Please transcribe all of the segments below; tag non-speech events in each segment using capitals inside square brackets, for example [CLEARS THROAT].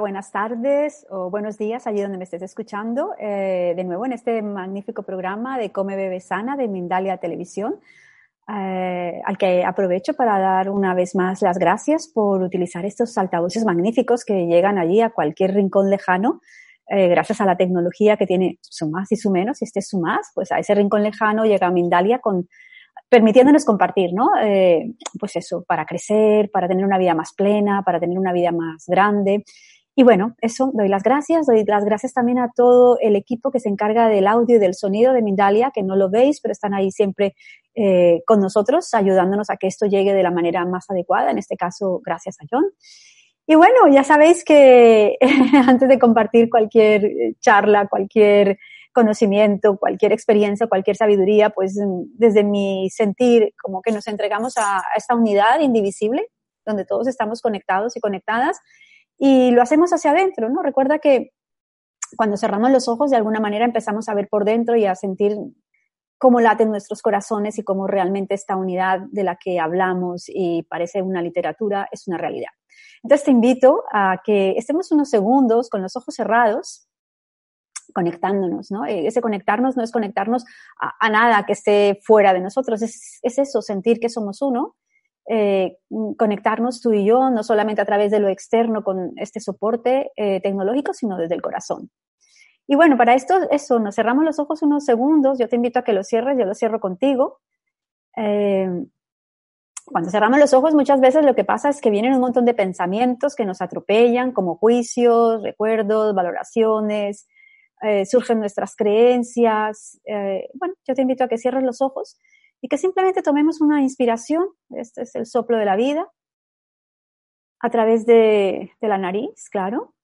Buenas tardes o buenos días allí donde me estés escuchando. Eh, de nuevo en este magnífico programa de Come Bebe Sana de Mindalia Televisión, eh, al que aprovecho para dar una vez más las gracias por utilizar estos altavoces magníficos que llegan allí a cualquier rincón lejano. Eh, gracias a la tecnología que tiene su más y su menos, y este es su más, pues a ese rincón lejano llega Mindalia con permitiéndonos compartir, ¿no? Pues eso, para crecer, para tener una vida más plena, para tener una vida más grande. Y bueno, eso, doy las gracias, doy las gracias también a todo el equipo que se encarga del audio y del sonido de Mindalia, que no lo veis, pero están ahí siempre eh, con nosotros, ayudándonos a que esto llegue de la manera más adecuada, en este caso, gracias a John. Y bueno, ya sabéis que [LAUGHS] antes de compartir cualquier charla, cualquier conocimiento, cualquier experiencia, cualquier sabiduría, pues desde mi sentir, como que nos entregamos a, esta unidad indivisible, donde todos estamos conectados y conectadas, y lo hacemos hacia adentro, ¿no? Recuerda que cuando cerramos los ojos, de alguna manera empezamos a ver por dentro y a sentir cómo laten nuestros corazones y cómo realmente esta unidad de la que hablamos y parece una literatura es una realidad. Entonces te invito a que estemos unos segundos con los ojos cerrados, conectándonos, ¿no? Ese conectarnos no es conectarnos a, nada que esté fuera de nosotros, es eso, sentir que somos uno, eh, conectarnos tú y yo, no solamente a través de lo externo con este soporte eh, tecnológico, sino desde el corazón. Y bueno, para esto, eso, nos cerramos los ojos unos segundos, yo te invito a que los cierres, yo los cierro contigo. Eh, cuando cerramos los ojos, muchas veces lo que pasa es que vienen un montón de pensamientos que nos atropellan, como juicios, recuerdos, valoraciones, eh, surgen nuestras creencias. Eh, bueno, yo te invito a que cierres los ojos y que simplemente tomemos una inspiración, este es el soplo de la vida, a través de, de la nariz, claro.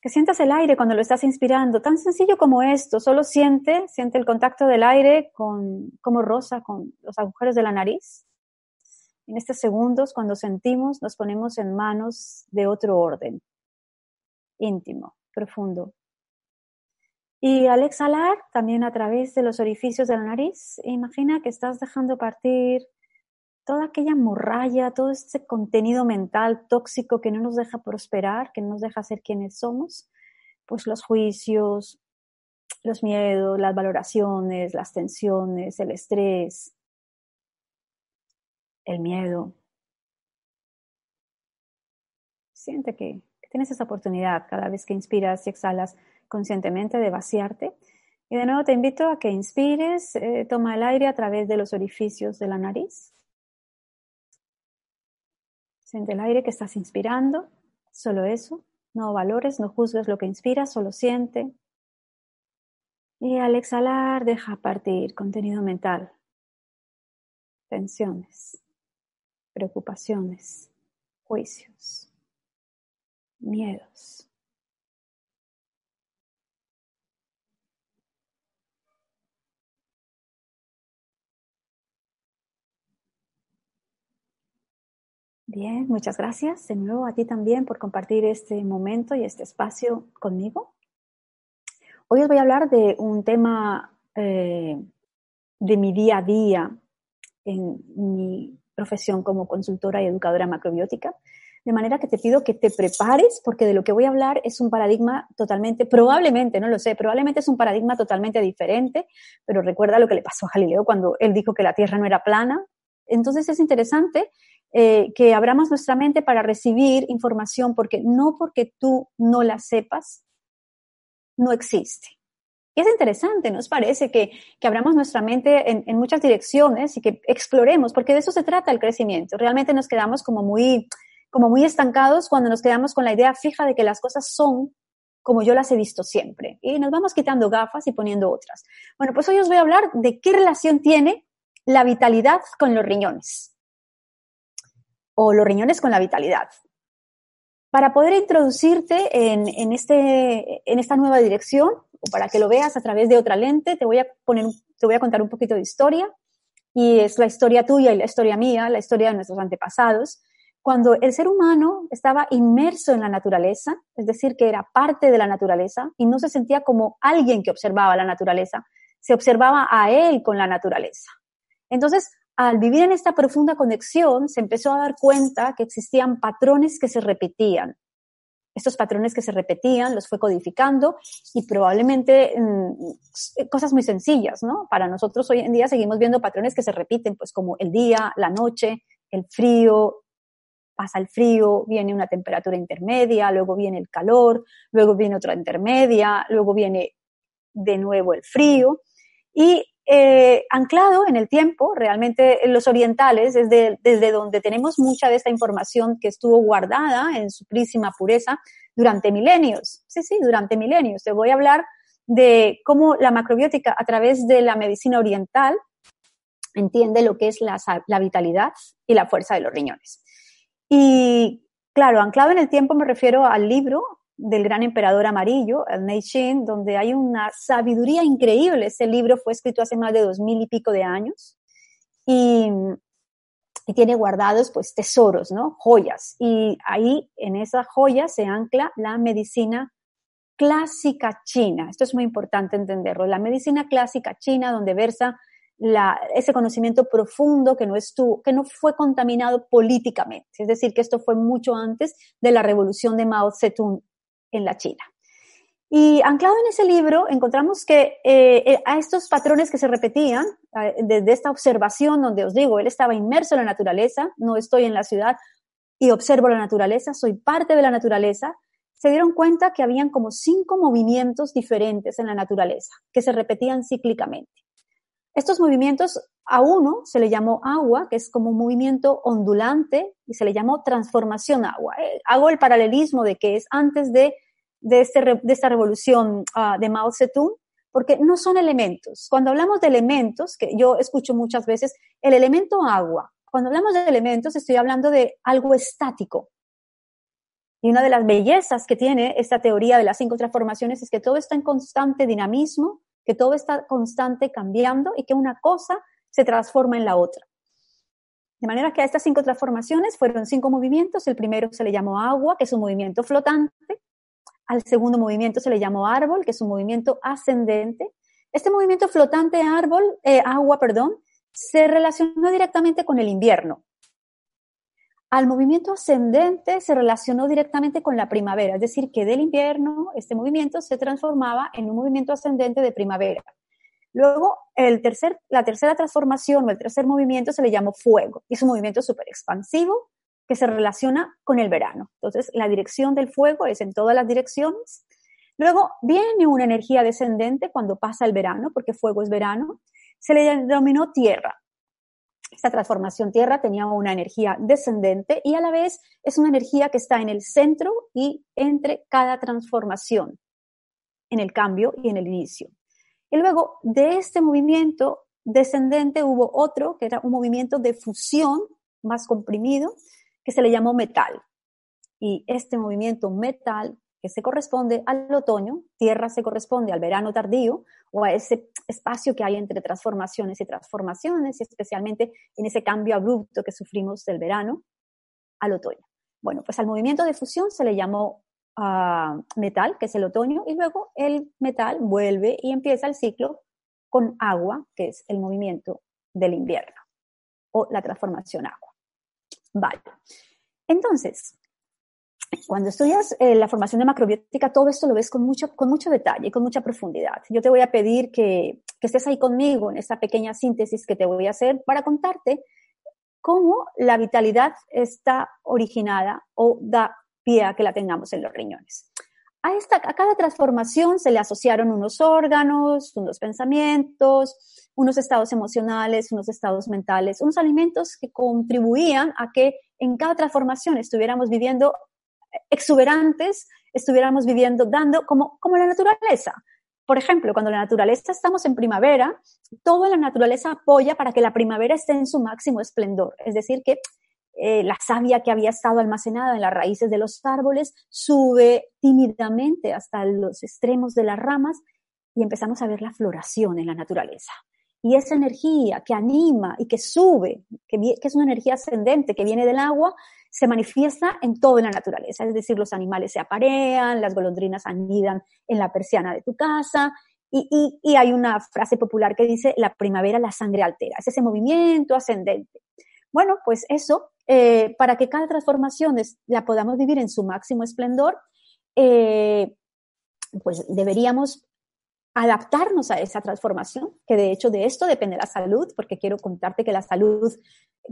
Que sientas el aire cuando lo estás inspirando, tan sencillo como esto, solo siente, siente el contacto del aire con, como rosa con los agujeros de la nariz. En estos segundos, cuando sentimos, nos ponemos en manos de otro orden, íntimo, profundo, y al exhalar, también a través de los orificios de la nariz, imagina que estás dejando partir toda aquella morralla, todo ese contenido mental tóxico que no nos deja prosperar, que no nos deja ser quienes somos, pues los juicios, los miedos, las valoraciones, las tensiones, el estrés, el miedo. Siente que tienes esa oportunidad cada vez que inspiras y exhalas conscientemente de vaciarte. Y de nuevo te invito a que inspires, eh, toma el aire a través de los orificios de la nariz. Siente el aire que estás inspirando, solo eso. No valores, no juzgues lo que inspiras, solo siente. Y al exhalar, deja partir contenido mental, tensiones, preocupaciones, juicios, miedos. Bien, muchas gracias de nuevo a ti también por compartir este momento y este espacio conmigo. Hoy os voy a hablar de un tema eh, de mi día a día en mi profesión como consultora y educadora macrobiótica. de manera que te pido que te prepares porque de lo que voy a hablar es un paradigma totalmente, probablemente, no lo sé, probablemente es un paradigma totalmente diferente, pero recuerda lo que le pasó a Galileo cuando él dijo que la Tierra no era plana. Entonces es interesante eh, que abramos nuestra mente para recibir información porque no porque tú no la sepas, no existe. Es interesante, nos parece que, que abramos nuestra mente en, en, muchas direcciones y que exploremos, porque de eso se trata el crecimiento. Realmente nos quedamos como muy, como muy estancados cuando nos quedamos con la idea fija de que las cosas son como yo las he visto siempre. Y nos vamos quitando gafas y poniendo otras. Bueno, pues hoy os voy a hablar de qué relación tiene la vitalidad con los riñones. O los riñones con la vitalidad. Para poder introducirte en, en, este, en esta nueva dirección, o para que lo veas a través de otra lente, te voy a poner, te voy a contar un poquito de historia. Y es la historia tuya y la historia mía, la historia de nuestros antepasados. Cuando el ser humano estaba inmerso en la naturaleza, es decir, que era parte de la naturaleza y no se sentía como alguien que observaba la naturaleza, se observaba a él con la naturaleza. Entonces, al vivir en esta profunda conexión, se empezó a dar cuenta que existían patrones que se repetían estos patrones que se repetían, los fue codificando y probablemente mm, cosas muy sencillas, ¿no? Para nosotros hoy en día seguimos viendo patrones que se repiten, pues como el día, la noche, el frío, pasa el frío, viene una temperatura intermedia, luego viene el calor, luego viene otra intermedia, luego viene de nuevo el frío. Y eh, anclado en el tiempo, realmente los orientales, desde, desde donde tenemos mucha de esta información que estuvo guardada en su prísima pureza durante milenios. Sí, sí, durante milenios. Te voy a hablar de cómo la macrobiótica a través de la medicina oriental entiende lo que es la vitalidad y la fuerza de los riñones. Y claro, anclado en el tiempo me refiero al libro del gran emperador amarillo, el Neishin, donde hay una sabiduría increíble. Ese libro fue escrito hace más de dos mil y pico de años y, tiene guardados pues tesoros, ¿no? Joyas. Y ahí en esa joya se ancla la medicina clásica china. Esto es muy importante entenderlo. La medicina clásica china, donde versa ese conocimiento profundo que no, estuvo, que no fue contaminado políticamente. Es decir, que esto fue mucho antes de la revolución de Mao Zedong en la China. Y anclado en ese libro encontramos que eh, eh, a estos patrones que se repetían, desde esta observación donde os digo, él estaba inmerso en la naturaleza, no estoy en la ciudad y observo la naturaleza, soy parte de la naturaleza, se dieron cuenta que habían como cinco movimientos diferentes en la naturaleza, que se repetían cíclicamente. Estos movimientos a uno se le llamó agua, que es como un movimiento ondulante, y se le llamó transformación agua. Eh, hago el paralelismo de que es antes de de, este, de esta revolución uh, de Mao Zedong, porque no son elementos. Cuando hablamos de elementos, que yo escucho muchas veces, el elemento agua, cuando hablamos de elementos estoy hablando de algo estático. Y una de las bellezas que tiene esta teoría de las cinco transformaciones es que todo está en constante dinamismo, que todo está constante cambiando y que una cosa se transforma en la otra. De manera que a estas cinco transformaciones fueron cinco movimientos. El primero se le llamó agua, que es un movimiento flotante. Al segundo movimiento se le llamó árbol, que es un movimiento ascendente. Este movimiento flotante árbol, eh, agua, perdón, se relacionó directamente con el invierno. Al movimiento ascendente se relacionó directamente con la primavera, es decir, que del invierno este movimiento se transformaba en un movimiento ascendente de primavera. Luego, el tercer, la tercera transformación o el tercer movimiento se le llamó fuego. Es un movimiento súper expansivo, que se relaciona con el verano. Entonces, la dirección del fuego es en todas las direcciones. Luego viene una energía descendente cuando pasa el verano, porque fuego es verano. Se le denominó tierra. Esta transformación tierra tenía una energía descendente y a la vez es una energía que está en el centro y entre cada transformación, en el cambio y en el inicio. Y luego de este movimiento descendente hubo otro que era un movimiento de fusión más comprimido, que se le llamó metal. Y este movimiento metal, que se corresponde al otoño, tierra se corresponde al verano tardío o a ese espacio que hay entre transformaciones y transformaciones, especialmente en ese cambio abrupto que sufrimos del verano al otoño. Bueno, pues al movimiento de fusión se le llamó uh, metal, que es el otoño, y luego el metal vuelve y empieza el ciclo con agua, que es el movimiento del invierno o la transformación agua. Vale. Entonces, cuando estudias eh, la formación de macrobiótica, todo esto lo ves con mucho, con mucho detalle, con mucha profundidad. Yo te voy a pedir que, que estés ahí conmigo en esta pequeña síntesis que te voy a hacer para contarte cómo la vitalidad está originada o da pie a que la tengamos en los riñones. A, esta, a cada transformación se le asociaron unos órganos, unos pensamientos, unos estados emocionales, unos estados mentales, unos alimentos que contribuían a que en cada transformación estuviéramos viviendo exuberantes, estuviéramos viviendo, dando como, como la naturaleza. Por ejemplo, cuando la naturaleza estamos en primavera, toda la naturaleza apoya para que la primavera esté en su máximo esplendor. Es decir, que eh, la savia que había estado almacenada en las raíces de los árboles sube tímidamente hasta los extremos de las ramas y empezamos a ver la floración en la naturaleza. Y esa energía que anima y que sube, que, es una energía ascendente que viene del agua, se manifiesta en toda la naturaleza. Es decir, los animales se aparean, las golondrinas anidan en la persiana de tu casa. Y, y, hay una frase popular que dice, la primavera la sangre altera. Es ese movimiento ascendente. Bueno, pues eso, eh, para que cada transformación la podamos vivir en su máximo esplendor, eh, pues deberíamos adaptarnos a esa transformación, que de hecho de esto depende la salud, porque quiero contarte que la salud,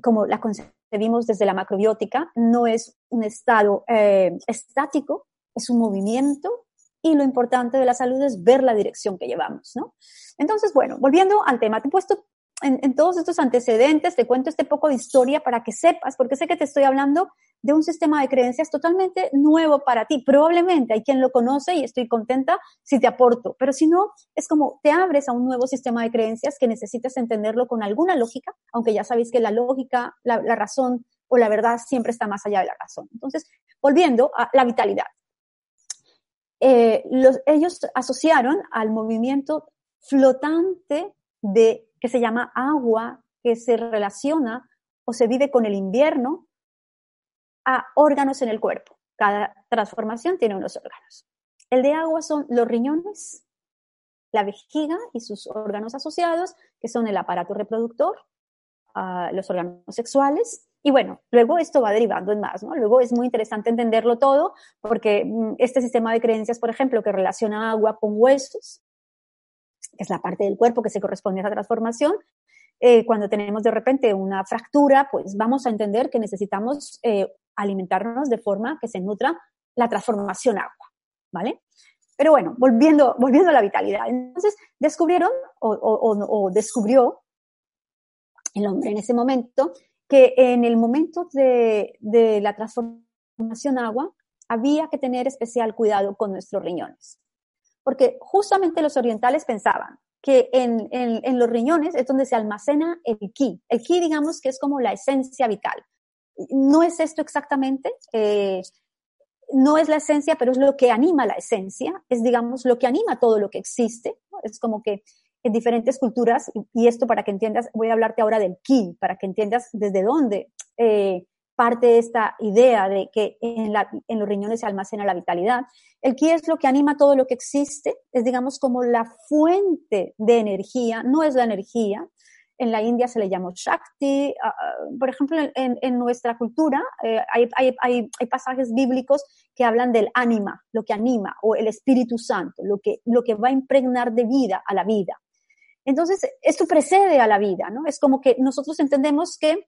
como la concebimos desde la macrobiótica, no es un estado eh, estático, es un movimiento y lo importante de la salud es ver la dirección que llevamos, ¿no? Entonces, bueno, volviendo al tema, te he puesto en, todos estos antecedentes, te cuento este poco de historia para que sepas, porque sé que te estoy hablando de un sistema de creencias totalmente nuevo para ti. Probablemente hay quien lo conoce y estoy contenta si te aporto, pero si no, es como te abres a un nuevo sistema de creencias que necesitas entenderlo con alguna lógica, aunque ya sabéis que la lógica, la, razón o la verdad siempre está más allá de la razón. Entonces, volviendo a la vitalidad. Eh, ellos asociaron al movimiento flotante de que se llama agua, que se relaciona o se vive con el invierno, a órganos en el cuerpo. Cada transformación tiene unos órganos. El de agua son los riñones, la vejiga y sus órganos asociados, que son el aparato reproductor, ah, los órganos sexuales. Y bueno, luego esto va derivando en más, ¿no? Luego es muy interesante entenderlo todo, porque mm, este sistema de creencias, por ejemplo, que relaciona agua con huesos, es la parte del cuerpo que se corresponde a esa transformación, eh, cuando tenemos de repente una fractura, pues vamos a entender que necesitamos eh, alimentarnos de forma que se nutra la transformación agua, ¿vale? Pero bueno, volviendo, volviendo a la vitalidad. Entonces, descubrieron o, descubrió el hombre en ese momento que en el momento de, de la transformación agua había que tener especial cuidado con nuestros riñones porque justamente los orientales pensaban que en, en, los riñones es donde se almacena el ki. El ki, digamos, que es como la esencia vital. No es esto exactamente, eh, no es la esencia, pero es lo que anima la esencia, es, digamos, lo que anima todo lo que existe. Es como que en diferentes culturas, y, esto para que entiendas, voy a hablarte ahora del ki, para que entiendas desde dónde eh, parte esta idea de que en, los riñones se almacena la vitalidad. El ki es lo que anima todo lo que existe, es digamos como la fuente de energía, no es la energía. En la India se le llama Shakti. Ah, ah, por ejemplo, en, nuestra cultura eh, hay, pasajes bíblicos que hablan del ánima, lo que anima, o el Espíritu Santo, lo que, lo que va a impregnar de vida a la vida. Entonces, esto precede a la vida, ¿no? Es como que nosotros entendemos que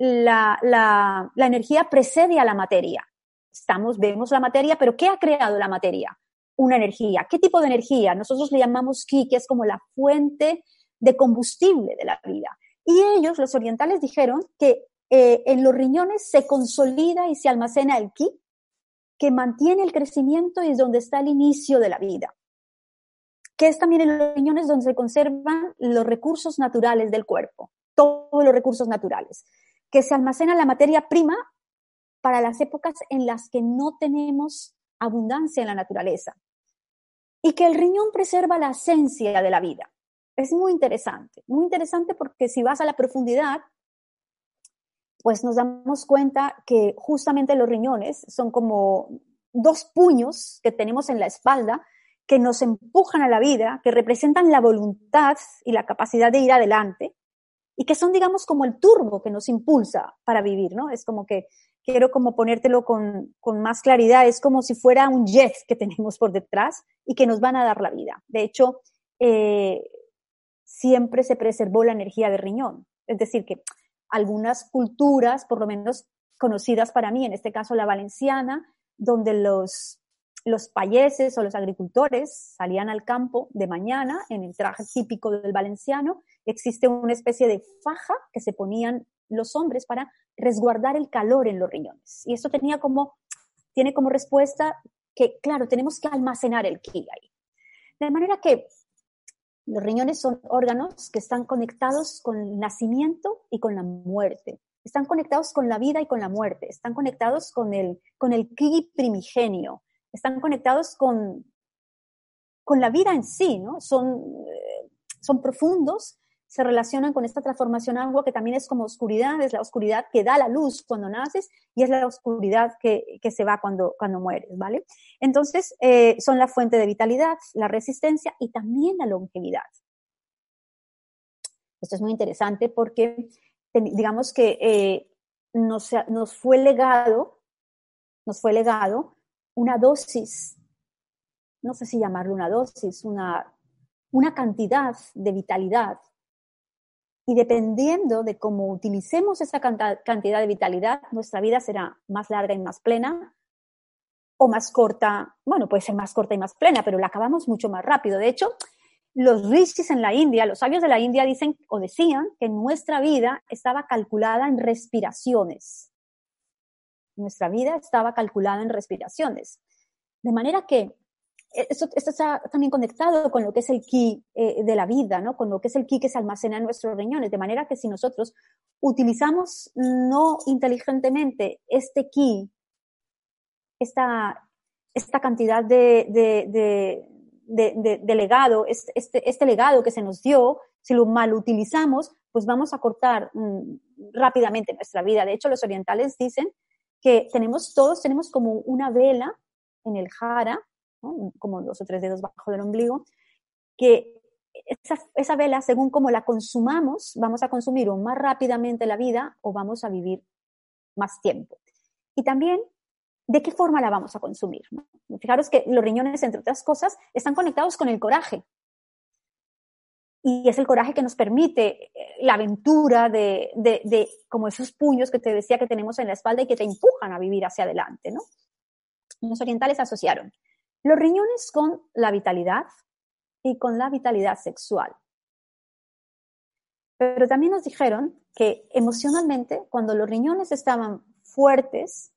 la, la, energía precede a la materia. Estamos, vemos la materia, pero ¿qué ha creado la materia? Una energía. ¿Qué tipo de energía? Nosotros le llamamos ki, que es como la fuente de combustible de la vida. Y ellos, los orientales, dijeron que eh, en los riñones se consolida y se almacena el ki, que mantiene el crecimiento y es donde está el inicio de la vida. Que es también en los riñones donde se conservan los recursos naturales del cuerpo, todos los recursos naturales que se almacena la materia prima para las épocas en las que no tenemos abundancia en la naturaleza. Y que el riñón preserva la esencia de la vida. Es muy interesante, muy interesante porque si vas a la profundidad, pues nos damos cuenta que justamente los riñones son como dos puños que tenemos en la espalda que nos empujan a la vida, que representan la voluntad y la capacidad de ir adelante, y que son, digamos, como el turbo que nos impulsa para vivir, ¿no? Es como que quiero como ponértelo con, con, más claridad, es como si fuera un jet que tenemos por detrás y que nos van a dar la vida. De hecho, eh, siempre se preservó la energía de riñón. Es decir, que algunas culturas, por lo menos conocidas para mí, en este caso la valenciana, donde los, los payeses o los agricultores salían al campo de mañana en el traje típico del valenciano, existe una especie de faja que se ponían los hombres para resguardar el calor en los riñones. Y esto tenía como, tiene como respuesta que, claro, tenemos que almacenar el ki ahí. De manera que los riñones son órganos que están conectados con el nacimiento y con la muerte. Están conectados con la vida y con la muerte. Están conectados con el, con el ki primigenio. Están conectados con, con la vida en sí, ¿no? Son, eh, son profundos se relacionan con esta transformación agua que también es como oscuridad, es la oscuridad que da la luz cuando naces y es la oscuridad que, se va cuando, cuando mueres, ¿vale? Entonces, eh, son la fuente de vitalidad, la resistencia y también la longevidad. Esto es muy interesante porque, digamos que eh, nos, nos fue legado, nos fue legado una dosis, no sé si llamarlo una dosis, una, una cantidad de vitalidad y dependiendo de cómo utilicemos esa cantidad de vitalidad, nuestra vida será más larga y más plena o más corta. Bueno, puede ser más corta y más plena, pero la acabamos mucho más rápido. De hecho, los rishis en la India, los sabios de la India dicen o decían que nuestra vida estaba calculada en respiraciones. Nuestra vida estaba calculada en respiraciones. De manera que eh, esto, está también conectado con lo que es el ki eh, de la vida, ¿no? Con lo que es el ki que se almacena en nuestros riñones. De manera que si nosotros utilizamos no inteligentemente este ki, esta, esta cantidad de, de, de, legado, este, este, legado que se nos dio, si lo mal utilizamos, pues vamos a cortar mm, rápidamente nuestra vida. De hecho, los orientales dicen que tenemos, todos tenemos como una vela en el jara, como dos o tres dedos bajo del ombligo, que esa, esa, vela, según como la consumamos, vamos a consumir o más rápidamente la vida o vamos a vivir más tiempo. Y también, ¿de qué forma la vamos a consumir? Fijaros que los riñones, entre otras cosas, están conectados con el coraje. Y es el coraje que nos permite eh, la aventura de, de, de, como esos puños que te decía que tenemos en la espalda y que te empujan a vivir hacia adelante, ¿no? Los orientales asociaron los riñones con la vitalidad y con la vitalidad sexual. Pero también nos dijeron que emocionalmente, cuando los riñones estaban fuertes,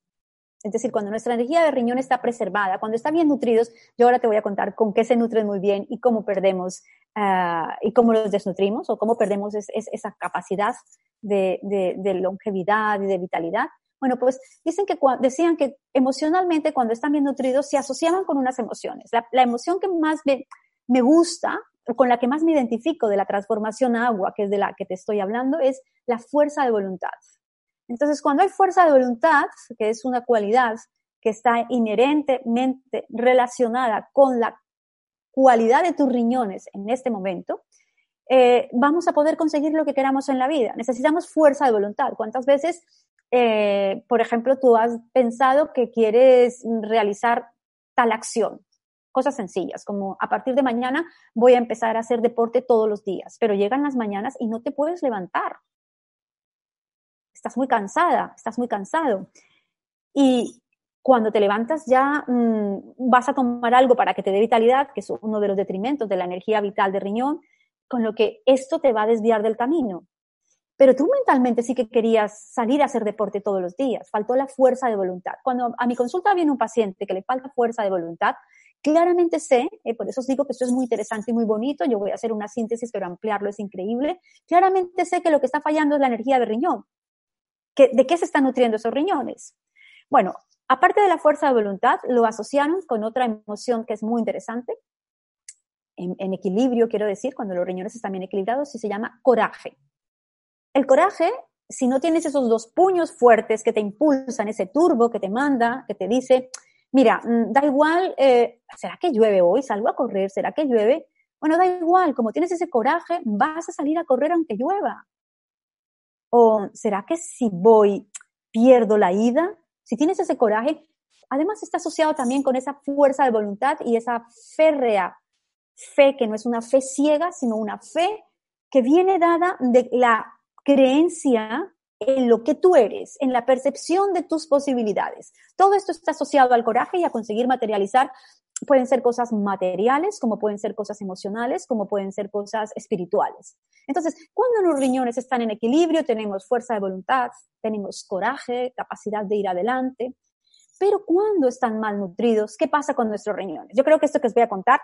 es decir, cuando nuestra energía de riñón está preservada, cuando están bien nutridos, yo ahora te voy a contar con qué se nutren muy bien y cómo perdemos ah, y cómo los desnutrimos o cómo perdemos esa capacidad de longevidad y de vitalidad. Bueno, pues dicen que decían que emocionalmente cuando están bien nutridos se asociaban con unas emociones. La, emoción que más me, me gusta o con la que más me identifico de la transformación agua, que es de la que te estoy hablando, es la fuerza de voluntad. Entonces, cuando hay fuerza de voluntad, que es una cualidad que está inherentemente relacionada con la cualidad de tus riñones en este momento, eh, vamos a poder conseguir lo que queramos en la vida. Necesitamos fuerza de voluntad. ¿Cuántas veces eh, por ejemplo, tú has pensado que quieres realizar tal acción. Cosas sencillas, como a partir de mañana voy a empezar a hacer deporte todos los días, pero llegan las mañanas y no te puedes levantar. Estás muy cansada, estás muy cansado. Y cuando te levantas ya mm, vas a tomar algo para que te dé vitalidad, que es uno de los detrimentos de la energía vital de riñón, con lo que esto te va a desviar del camino. Pero tú mentalmente sí que querías salir a hacer deporte todos los días, faltó la fuerza de voluntad. Cuando a mi consulta viene un paciente que le falta fuerza de voluntad, claramente sé, eh, por eso os digo que esto es muy interesante y muy bonito, yo voy a hacer una síntesis, pero ampliarlo es increíble, claramente sé que lo que está fallando es la energía de riñón. ¿De qué se están nutriendo esos riñones? Bueno, aparte de la fuerza de voluntad, lo asociaron con otra emoción que es muy interesante, en, equilibrio quiero decir, cuando los riñones están bien equilibrados, y se llama coraje. El coraje, si no tienes esos dos puños fuertes que te impulsan, ese turbo que te manda, que te dice, mira, mm, da igual, eh, ¿será que llueve hoy? ¿Salgo a correr? ¿Será que llueve? Bueno, da igual, como tienes ese coraje, vas a salir a correr aunque llueva. O ¿será que si voy, pierdo la ida, si tienes ese coraje, además está asociado también con esa fuerza de voluntad y esa férrea fe que no es una fe ciega, sino una fe que viene dada de la creencia en lo que tú eres, en la percepción de tus posibilidades. Todo esto está asociado al coraje y a conseguir materializar. Pueden ser cosas materiales, como pueden ser cosas emocionales, como pueden ser cosas espirituales. Entonces, cuando los riñones están en equilibrio, tenemos fuerza de voluntad, tenemos coraje, capacidad de ir adelante. Pero cuando están mal nutridos, ¿qué pasa con nuestros riñones? Yo creo que esto que os voy a contar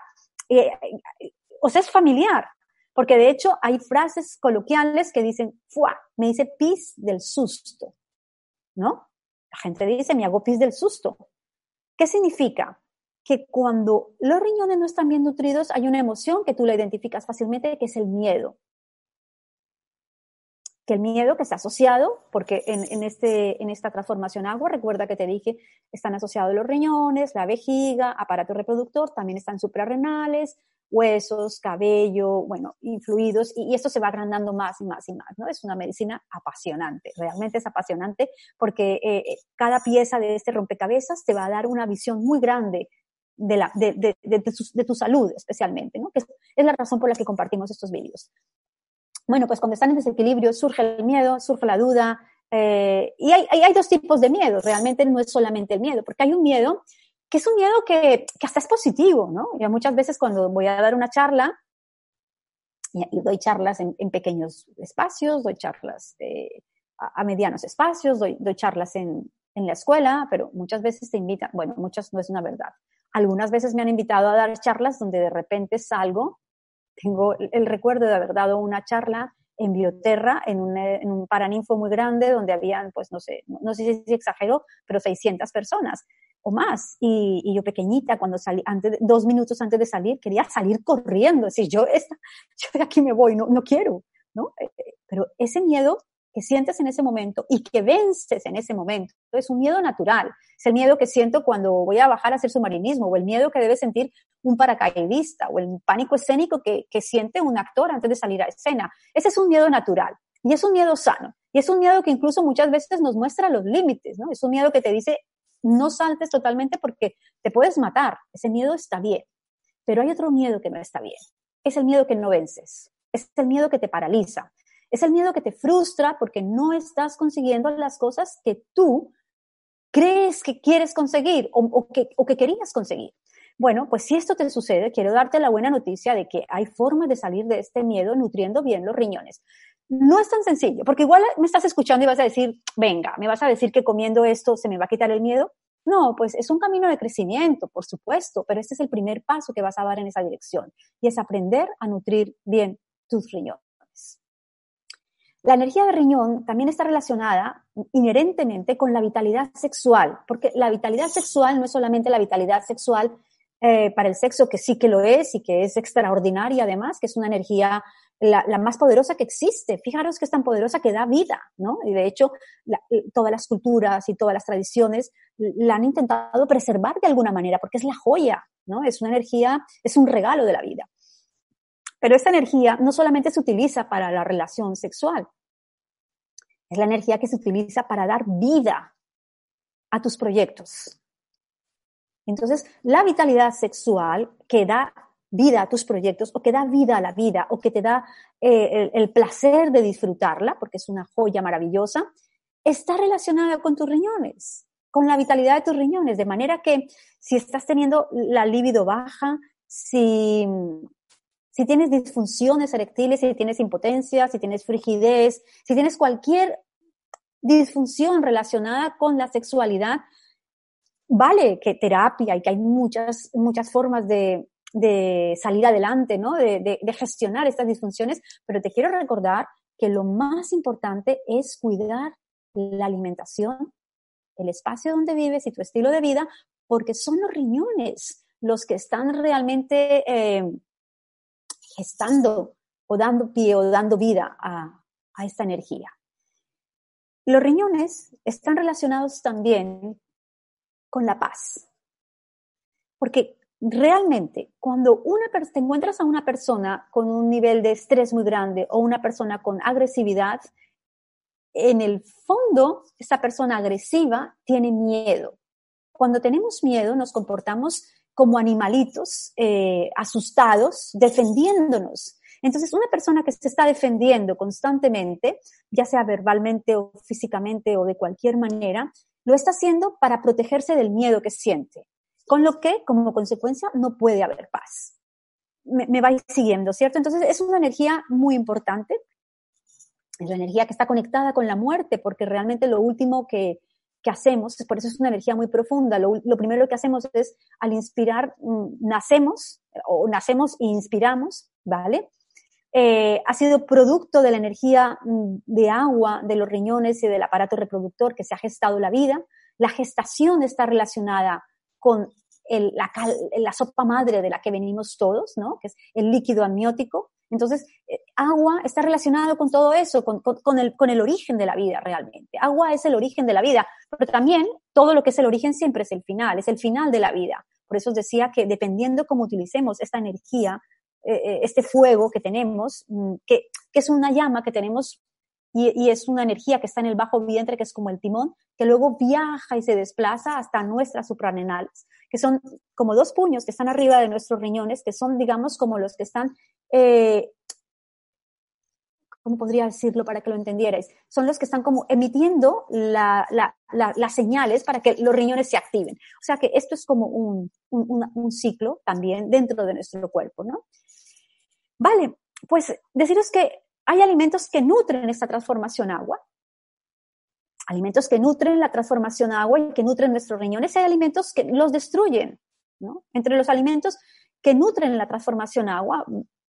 eh, eh, os es familiar, porque de hecho hay frases coloquiales que dicen, ¡fua! Me dice pis del susto, ¿no? La gente dice, me hago pis del susto. ¿Qué significa? Que cuando los riñones no están bien nutridos, hay una emoción que tú la identificas fácilmente, que es el miedo. Que el miedo que está asociado, porque en, en, este, en esta transformación agua, recuerda que te dije, están asociados los riñones, la vejiga, aparato reproductor, también están suprarrenales, huesos, cabello, bueno, influidos, y, esto se va agrandando más y más y más, ¿no? Es una medicina apasionante, realmente es apasionante porque eh, eh, cada pieza de este rompecabezas te va a dar una visión muy grande de, tu, salud especialmente, ¿no? Que es, la razón por la que compartimos estos vídeos. Bueno, pues cuando están en desequilibrio surge el miedo, surge la duda, eh, y hay, hay, dos tipos de miedo, realmente no es solamente el miedo, porque hay un miedo que es un miedo que, que hasta es positivo, ¿no? Yo muchas veces cuando voy a dar una charla, y, doy charlas en, en, pequeños espacios, doy charlas eh, a, a, medianos espacios, doy, doy charlas en, en, la escuela, pero muchas veces te invitan, bueno, muchas no es una verdad. Algunas veces me han invitado a dar charlas donde de repente salgo, tengo el recuerdo de haber dado una charla en Bioterra, en un, en un paraninfo muy grande donde habían, pues no sé, no sé si exagero, pero 600 personas o más. Y, y, yo pequeñita, cuando salí, antes, dos minutos antes de salir, quería salir corriendo, decir, yo, esta, [LAUGHS] yo de aquí me voy, no, no quiero, ¿no? Eh, eh, pero ese miedo que sientes en ese momento y que vences en ese momento, es un miedo natural, es el miedo que siento cuando voy a bajar a hacer submarinismo, o el miedo que debe sentir un paracaidista, o el pánico escénico que, que siente un actor antes de salir a escena. Ese es un miedo natural. Y es un miedo sano. Y es un miedo que incluso muchas veces nos muestra los límites, ¿no? Es un miedo que te dice, no saltes totalmente porque te puedes matar. Ese miedo está bien. Pero hay otro miedo que no está bien. Es el miedo que no vences. Es el miedo que te paraliza. Es el miedo que te frustra porque no estás consiguiendo las cosas que tú crees que quieres conseguir o, que, que querías conseguir. Bueno, pues si esto te sucede, quiero darte la buena noticia de que hay formas de salir de este miedo nutriendo bien los riñones. No es tan sencillo, porque igual me estás escuchando y vas a decir, venga, me vas a decir que comiendo esto se me va a quitar el miedo. No, pues es un camino de crecimiento, por supuesto, pero este es el primer paso que vas a dar en esa dirección y es aprender a nutrir bien tus riñones. La energía de riñón también está relacionada inherentemente con la vitalidad sexual, porque la vitalidad sexual no es solamente la vitalidad sexual eh, para el sexo, que sí que lo es y que es extraordinaria además, que es una energía la, más poderosa que existe. Fijaros que es tan poderosa que da vida, ¿no? Y de hecho, todas las culturas y todas las tradiciones la han intentado preservar de alguna manera, porque es la joya, ¿no? Es una energía, es un regalo de la vida. Pero esta energía no solamente se utiliza para la relación sexual, es la energía que se utiliza para dar vida a tus proyectos. Entonces, la vitalidad sexual que da vida a tus proyectos o que da vida a la vida o que te da eh, el, el, placer de disfrutarla, porque es una joya maravillosa, está relacionada con tus riñones, con la vitalidad de tus riñones, de manera que si estás teniendo la libido baja, si, si tienes disfunciones erectiles, si tienes impotencia, si tienes frigidez, si tienes cualquier disfunción relacionada con la sexualidad, vale que terapia y que hay muchas, muchas formas de, de salir adelante, ¿no? De, de, gestionar estas disfunciones, pero te quiero recordar que lo más importante es cuidar la alimentación, el espacio donde vives y tu estilo de vida, porque son los riñones los que están realmente eh, gestando o dando pie o dando vida a, esta energía. Los riñones están relacionados también con la paz, porque realmente, cuando una, te encuentras a una persona con un nivel de estrés muy grande o una persona con agresividad, en el fondo, esta persona agresiva tiene miedo. Cuando tenemos miedo, nos comportamos como animalitos eh, asustados, defendiéndonos. Entonces, una persona que se está defendiendo constantemente, ya sea verbalmente o físicamente o de cualquier manera, lo está haciendo para protegerse del miedo que siente, con lo que, como consecuencia, no puede haber paz. Me, me vais siguiendo, ¿cierto? Entonces, es una energía muy importante, es la energía que está conectada con la muerte, porque realmente lo último que, que hacemos, por eso es una energía muy profunda, lo, lo, primero que hacemos es, al inspirar, mm, nacemos, o nacemos e inspiramos, ¿vale? Eh, ha sido producto de la energía mm, de agua de los riñones y del aparato reproductor que se ha gestado la vida. La gestación está relacionada con el, la, la, sopa madre de la que venimos todos, ¿no? que es el líquido amniótico. Entonces, eh, agua está relacionado con todo eso, con, el, origen de la vida realmente. Agua es el origen de la vida, pero también todo lo que es el origen siempre es el final, es el final de la vida. Por eso os decía que dependiendo cómo utilicemos esta energía, eh, eh, este fuego que tenemos, mm, que, es una llama que tenemos y, y, es una energía que está en el bajo vientre, que es como el timón, que luego viaja y se desplaza hasta nuestras suprarrenales, que son como dos puños que están arriba de nuestros riñones, que son, digamos, como los que están eh, ¿cómo podría decirlo para que lo entendierais? Son los que están como emitiendo la, la, la, las señales para que los riñones se activen. O sea que esto es como un, un, un, ciclo también dentro de nuestro cuerpo, ¿no? Vale, pues deciros que hay alimentos que nutren esta transformación agua. Alimentos que nutren la transformación agua y que nutren nuestros riñones. Hay alimentos que los destruyen, ¿no? Entre los alimentos que nutren la transformación agua,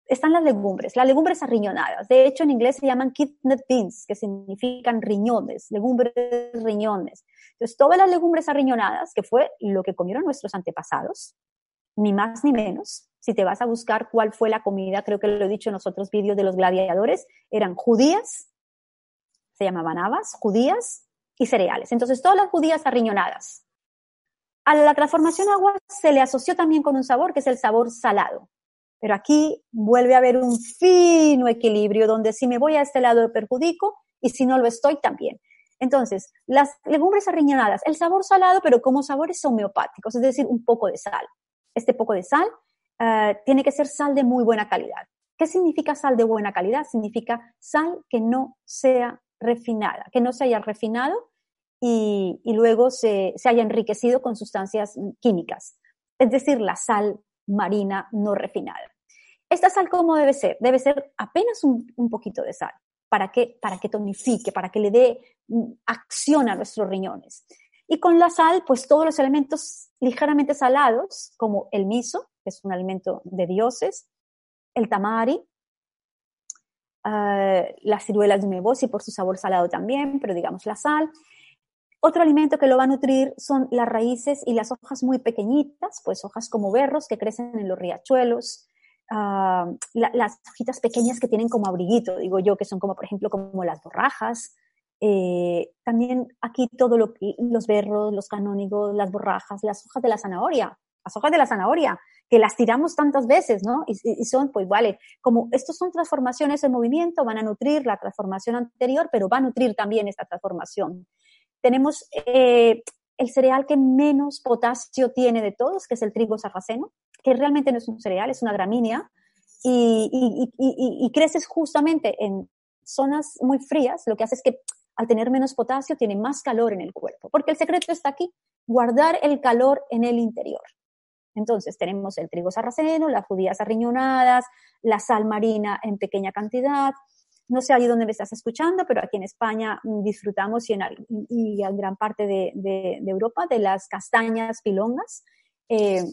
están las legumbres, las legumbres arriñonadas. De hecho, en inglés se llaman kidney beans, que significan riñones, legumbres riñones. Entonces, todas las legumbres arriñonadas, que fue lo que comieron nuestros antepasados, ni más ni menos. Si te vas a buscar cuál fue la comida, creo que lo he dicho en los otros vídeos de los gladiadores, eran judías, se llamaban habas, judías y cereales. Entonces, todas las judías arriñonadas. A la transformación agua se le asoció también con un sabor que es el sabor salado. Pero aquí vuelve a haber un fino equilibrio donde si me voy a este lado perjudico y si no lo estoy también. Entonces, las legumbres arriñonadas, el sabor salado, pero como sabores homeopáticos, es decir, un poco de sal. Este poco de sal uh, tiene que ser sal de muy buena calidad. ¿Qué significa sal de buena calidad? Significa sal que no sea refinada, que no se haya refinado y, luego se haya enriquecido con sustancias químicas. Es decir, la sal marina no refinada. Esta sal, ¿cómo debe ser? Debe ser apenas un, un poquito de sal. ¿Para que Para que tonifique, para que le dé mm, acción a nuestros riñones. Y con la sal, pues todos los elementos ligeramente salados, como el miso, que es un alimento de dioses, el tamari, uh, las ciruelas de mebosi por su sabor salado también, pero digamos la sal, otro alimento que lo va a nutrir son las raíces y las hojas muy pequeñitas, pues hojas como berros que crecen en los riachuelos, uh, la, las hojitas pequeñas que tienen como abriguito, digo yo, que son como, por ejemplo, como las borrajas. Eh, también aquí todo lo los berros, los canónigos, las borrajas, las hojas de la zanahoria, las hojas de la zanahoria, que las tiramos tantas veces, ¿no? Y, y, son, pues vale, como estos son transformaciones en movimiento, van a nutrir la transformación anterior, pero va a nutrir también esta transformación tenemos eh, el cereal que menos potasio tiene de todos, que es el trigo sarraceno, que realmente no es un cereal, es una gramínea, y, y, y, y, creces justamente en zonas muy frías, lo que hace es que al tener menos potasio tiene más calor en el cuerpo, porque el secreto está aquí, guardar el calor en el interior. Entonces tenemos el trigo sarraceno, las judías arriñonadas, la sal marina en pequeña cantidad, no sé allí dónde me estás escuchando, pero aquí en España mm, disfrutamos y en, y en gran parte de, de, de, Europa de las castañas pilongas. Eh,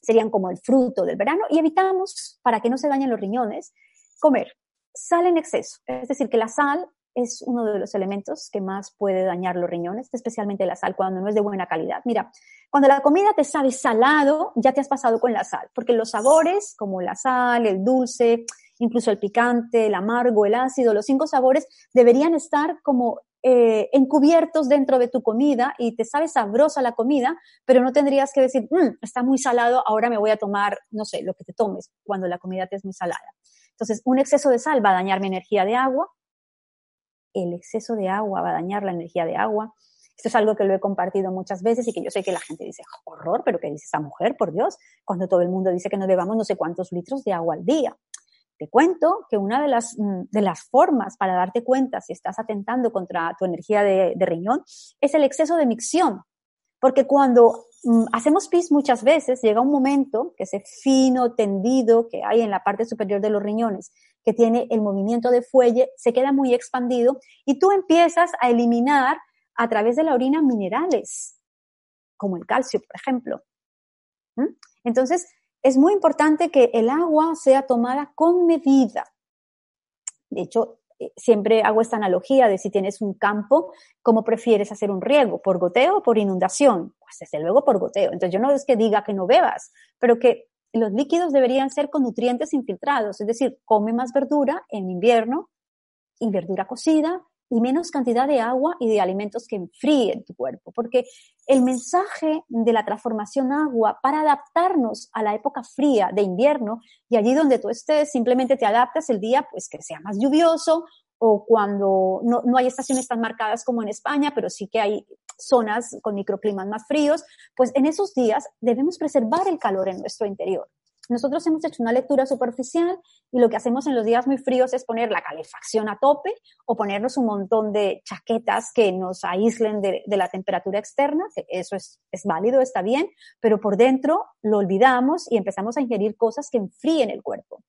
serían como el fruto del verano y evitamos, para que no se dañen los riñones, comer sal en exceso. Es decir, que la sal es uno de los elementos que más puede dañar los riñones, especialmente la sal cuando no es de buena calidad. Mira, cuando la comida te sabe salado, ya te has pasado con la sal, porque los sabores, como la sal, el dulce, incluso el picante, el amargo, el ácido, los cinco sabores deberían estar como eh, encubiertos dentro de tu comida y te sabe sabrosa la comida, pero no tendrías que decir, mmm, está muy salado, ahora me voy a tomar, no sé, lo que te tomes cuando la comida te es muy salada. Entonces, un exceso de sal va a dañar mi energía de agua, el exceso de agua va a dañar la energía de agua. Esto es algo que lo he compartido muchas veces y que yo sé que la gente dice, horror, pero ¿qué dice esa mujer, por Dios? Cuando todo el mundo dice que no bebamos no sé cuántos litros de agua al día. Te cuento que una de las, mm, de las formas para darte cuenta si estás atentando contra tu energía de, riñón es el exceso de micción. Porque cuando mm, hacemos pis muchas veces, llega un momento que ese fino tendido que hay en la parte superior de los riñones, que tiene el movimiento de fuelle, se queda muy expandido y tú empiezas a eliminar a través de la orina minerales, como el calcio, por ejemplo. ¿Mm? Entonces, es muy importante que el agua sea tomada con medida. De hecho, eh, siempre hago esta analogía de si tienes un campo, ¿cómo prefieres hacer un riego? ¿Por goteo o por inundación? Pues desde luego por goteo. Entonces yo no es que diga que no bebas, pero que los líquidos deberían ser con nutrientes infiltrados, es decir, come más verdura en invierno y verdura cocida y menos cantidad de agua y de alimentos que enfríen tu cuerpo, porque el mensaje de la transformación agua para adaptarnos a la época fría de invierno y allí donde tú estés simplemente te adaptas el día pues que sea más lluvioso o cuando no, no hay estaciones tan marcadas como en España, pero sí que hay zonas con microclimas más fríos, pues en esos días debemos preservar el calor en nuestro interior. Nosotros hemos hecho una lectura superficial y lo que hacemos en los días muy fríos es poner la calefacción a tope o ponernos un montón de chaquetas que nos aíslen de, la temperatura externa, eso es, válido, está bien, pero por dentro lo olvidamos y empezamos a ingerir cosas que enfríen el cuerpo.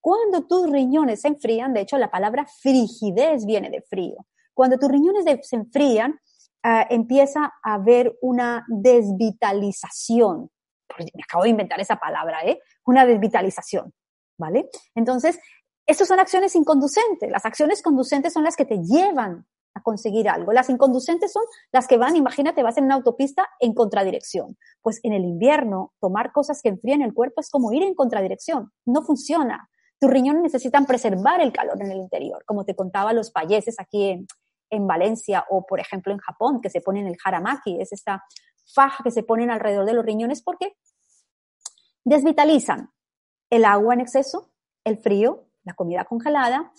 Cuando tus riñones se enfrían, de hecho la palabra frigidez viene de frío. Cuando tus riñones se enfrían, uh, empieza a haber una desvitalización me acabo de inventar esa palabra, ¿eh? Una desvitalización, ¿vale? Entonces, estas son acciones inconducentes. Las acciones conducentes son las que te llevan a conseguir algo. Las inconducentes son las que van, imagínate, vas en una autopista en contradirección. Pues en el invierno, tomar cosas que enfrían el cuerpo es como ir en contradirección. No funciona. Tus riñones necesitan preservar el calor en el interior, como te contaba los payeses aquí en, en Valencia o, por ejemplo, en Japón, que se ponen el haramaki, es esta faja que se ponen alrededor de los riñones porque desvitalizan el agua en exceso, el frío, la comida congelada,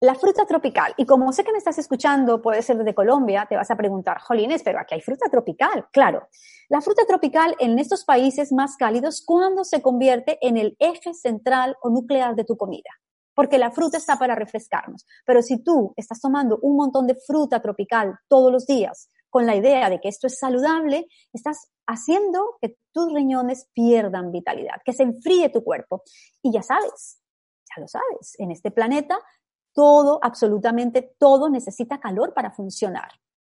la fruta tropical. Y como sé que me estás escuchando, puede ser desde Colombia, te vas a preguntar, Jolines, pero aquí hay fruta tropical. Claro, la fruta tropical en estos países más cálidos, cuando se convierte en el eje central o nuclear de tu comida? Porque la fruta está para refrescarnos. Pero si tú estás tomando un montón de fruta tropical todos los días, con la idea de que esto es saludable, estás haciendo que tus riñones pierdan vitalidad, que se enfríe tu cuerpo. Y ya sabes, ya lo sabes, en este planeta todo, absolutamente todo necesita calor para funcionar.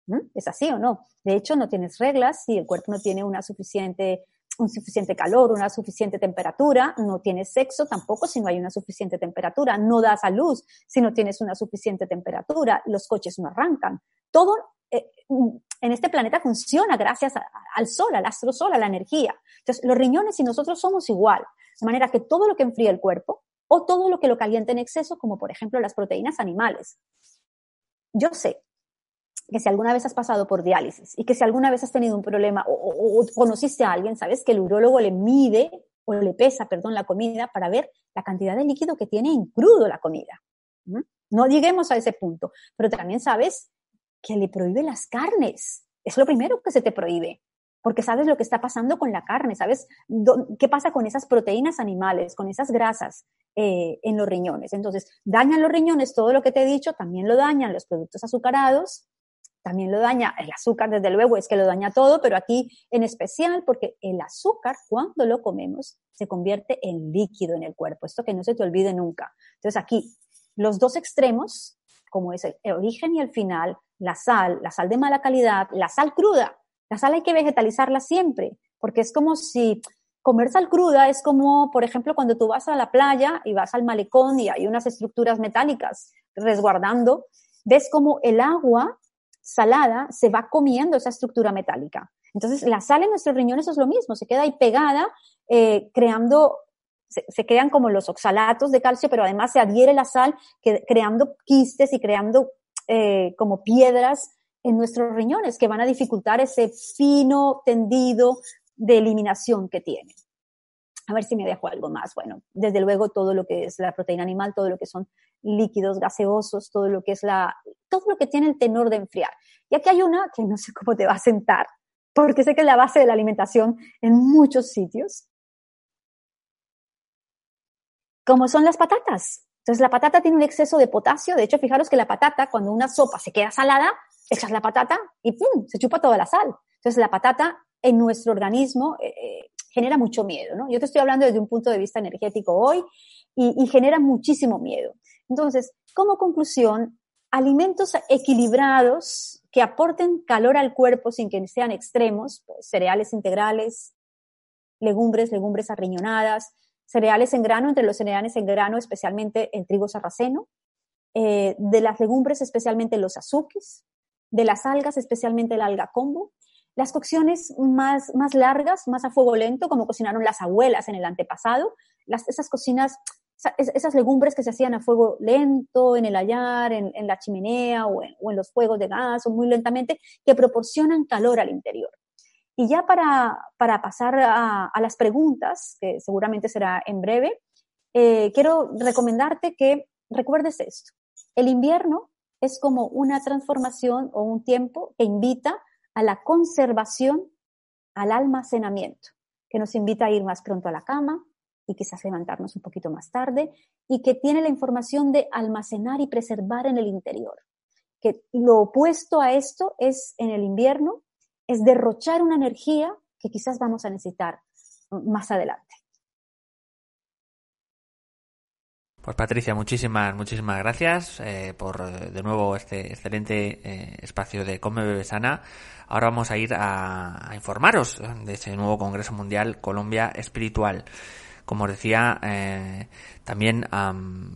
¿Mm? ¿Es así o no? De hecho, no tienes reglas si el cuerpo no tiene una suficiente, un suficiente calor, una suficiente temperatura, no tienes sexo tampoco si no hay una suficiente temperatura, no das a luz si no tienes una suficiente temperatura, los coches no arrancan. Todo eh, en este planeta funciona gracias al sol, al astro sol, a la energía. Entonces, los riñones y nosotros somos igual. De manera que todo lo que enfría el cuerpo o todo lo que lo calienta en exceso, como por ejemplo las proteínas animales. Yo sé que si alguna vez has pasado por diálisis y que si alguna vez has tenido un problema o, conociste a alguien, sabes que el urólogo le mide o le pesa, perdón, la comida para ver la cantidad de líquido que tiene en crudo la comida. No lleguemos a ese punto, pero también sabes que le prohíbe las carnes. Es lo primero que se te prohíbe, porque sabes lo que está pasando con la carne, sabes qué pasa con esas proteínas animales, con esas grasas eh, en los riñones. Entonces, dañan los riñones, todo lo que te he dicho, también lo dañan los productos azucarados, también lo daña el azúcar, desde luego, es que lo daña todo, pero aquí en especial porque el azúcar, cuando lo comemos, se convierte en líquido en el cuerpo. Esto que no se te olvide nunca. Entonces aquí, los dos extremos, como es el origen y el final, la sal, la sal de mala calidad, la sal cruda. La sal hay que vegetalizarla siempre, porque es como si comer sal cruda es como, por ejemplo, cuando tú vas a la playa y vas al malecón y hay unas estructuras metálicas resguardando, ves como el agua salada se va comiendo esa estructura metálica. Entonces, la sal en nuestros riñones es lo mismo, se queda ahí pegada, eh, creando, se, se, crean como los oxalatos de calcio, pero además se adhiere la sal, que, creando quistes y creando eh, como piedras en nuestros riñones que van a dificultar ese fino tendido de eliminación que tiene. A ver si me dejo algo más. Bueno, desde luego todo lo que es la proteína animal, todo lo que son líquidos gaseosos, todo lo que es la, todo lo que tiene el tenor de enfriar. Y aquí hay una que no sé cómo te va a sentar, porque sé que es la base de la alimentación en muchos sitios, como son las patatas. Entonces la patata tiene un exceso de potasio. De hecho, fijaros que la patata, cuando una sopa se queda salada, echas la patata y ¡pum! se chupa toda la sal. Entonces la patata en nuestro organismo eh, eh, genera mucho miedo, ¿no? Yo te estoy hablando desde un punto de vista energético hoy y, genera muchísimo miedo. Entonces, como conclusión, alimentos equilibrados que aporten calor al cuerpo sin que sean extremos, pues, cereales integrales, legumbres, legumbres arriñonadas, cereales en grano, entre los cereales en grano, especialmente el trigo sarraceno, eh, de las legumbres, especialmente los azúcares, de las algas, especialmente el alga combo, las cocciones más, más largas, más a fuego lento, como cocinaron las abuelas en el antepasado, esas cocinas, esas legumbres que se hacían a fuego lento, en el hallar, en, la chimenea o en, los fuegos de gas o muy lentamente, que proporcionan calor al interior. Y ya para, para pasar a, a, las preguntas, que seguramente será en breve, eh, quiero recomendarte que recuerdes esto. El invierno es como una transformación o un tiempo que invita a la conservación, al almacenamiento, que nos invita a ir más pronto a la cama y quizás levantarnos un poquito más tarde, y que tiene la información de almacenar y preservar en el interior. Que lo opuesto a esto es en el invierno, es derrochar una energía que quizás vamos a necesitar más adelante. Pues Patricia, muchísimas, muchísimas gracias eh, por de nuevo este excelente eh, espacio de Come Bebe Sana. Ahora vamos a ir a, informaros de ese nuevo Congreso Mundial Colombia Espiritual. Como os decía, eh, también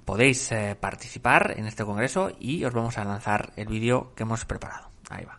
podéis eh, participar en este congreso y os vamos a lanzar el vídeo que hemos preparado. Ahí va.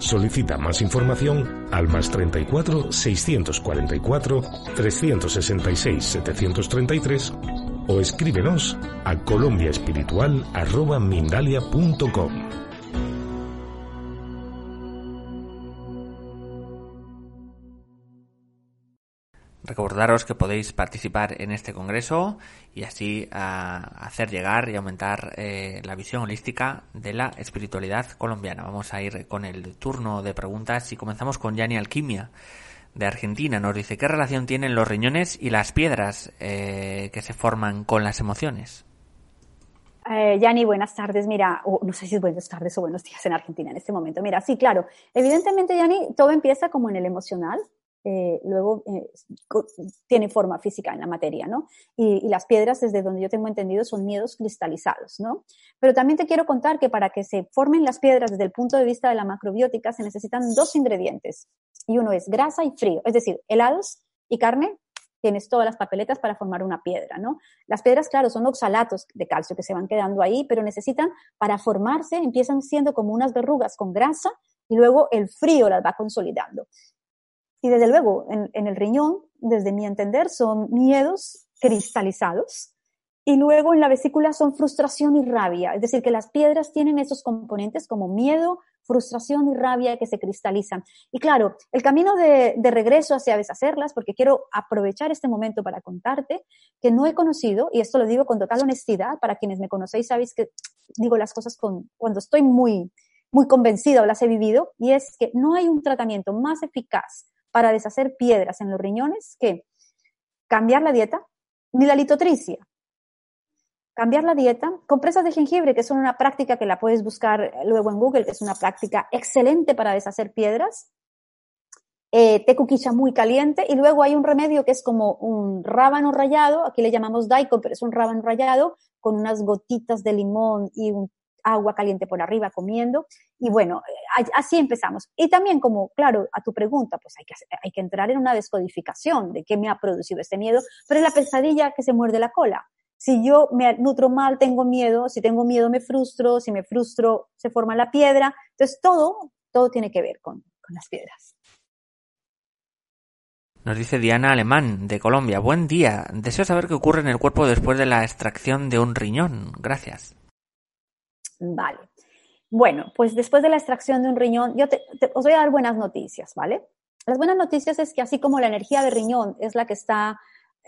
Solicita más información al más 34 644 366 733 o escríbenos a colombiaespiritual.mindalia.com. Recordaros que podéis participar en este congreso y así a, hacer llegar y aumentar eh, la visión holística de la espiritualidad colombiana. Vamos a ir con el turno de preguntas y comenzamos con Yani Alquimia de Argentina. Nos dice qué relación tienen los riñones y las piedras eh, que se forman con las emociones. Eh, Yani, buenas tardes. Mira, oh, no sé si es buenas tardes o buenos días en Argentina en este momento. Mira, sí, claro. Evidentemente, Yani, todo empieza como en el emocional, eh, luego eh, tiene forma física en la materia, ¿no? Y, y, las piedras, desde donde yo tengo entendido, son miedos cristalizados, ¿no? Pero también te quiero contar que para que se formen las piedras desde el punto de vista de la macrobiótica se necesitan dos ingredientes. Y uno es grasa y frío, es decir, helados y carne. Tienes todas las papeletas para formar una piedra, ¿no? Las piedras, claro, son oxalatos de calcio que se van quedando ahí, pero necesitan, para formarse, empiezan siendo como unas verrugas con grasa y luego el frío las va consolidando. Y desde luego, en, en, el riñón, desde mi entender, son miedos cristalizados. Y luego en la vesícula son frustración y rabia. Es decir, que las piedras tienen esos componentes como miedo, frustración y rabia que se cristalizan. Y claro, el camino de, de regreso hacia deshacerlas, porque quiero aprovechar este momento para contarte que no he conocido, y esto lo digo con total honestidad, para quienes me conocéis sabéis que digo las cosas con, cuando estoy muy, muy convencida o las he vivido, y es que no hay un tratamiento más eficaz para deshacer piedras en los riñones que cambiar la dieta, ni la litotricia. Cambiar la dieta, compresas de jengibre, que son una práctica que la puedes buscar luego en Google, que es una práctica excelente para deshacer piedras. Eh, té muy caliente y luego hay un remedio que es como un rábano rallado, aquí le llamamos daikon, pero es un rábano rallado con unas gotitas de limón y un agua caliente por arriba comiendo. Y bueno, así empezamos. Y también como, claro, a tu pregunta, pues hay que, hay que entrar en una descodificación de qué me ha producido este miedo, pero es la pesadilla que se muerde la cola. Si yo me nutro mal, tengo miedo, si tengo miedo me frustro, si me frustro se forma la piedra. Entonces todo, todo tiene que ver con, con las piedras. Nos dice Diana Alemán, de Colombia. Buen día. Deseo saber qué ocurre en el cuerpo después de la extracción de un riñón. Gracias. Vale. Bueno, pues después de la extracción de un riñón, yo os voy a dar buenas noticias, ¿vale? Las buenas noticias es que así como la energía de riñón es la que está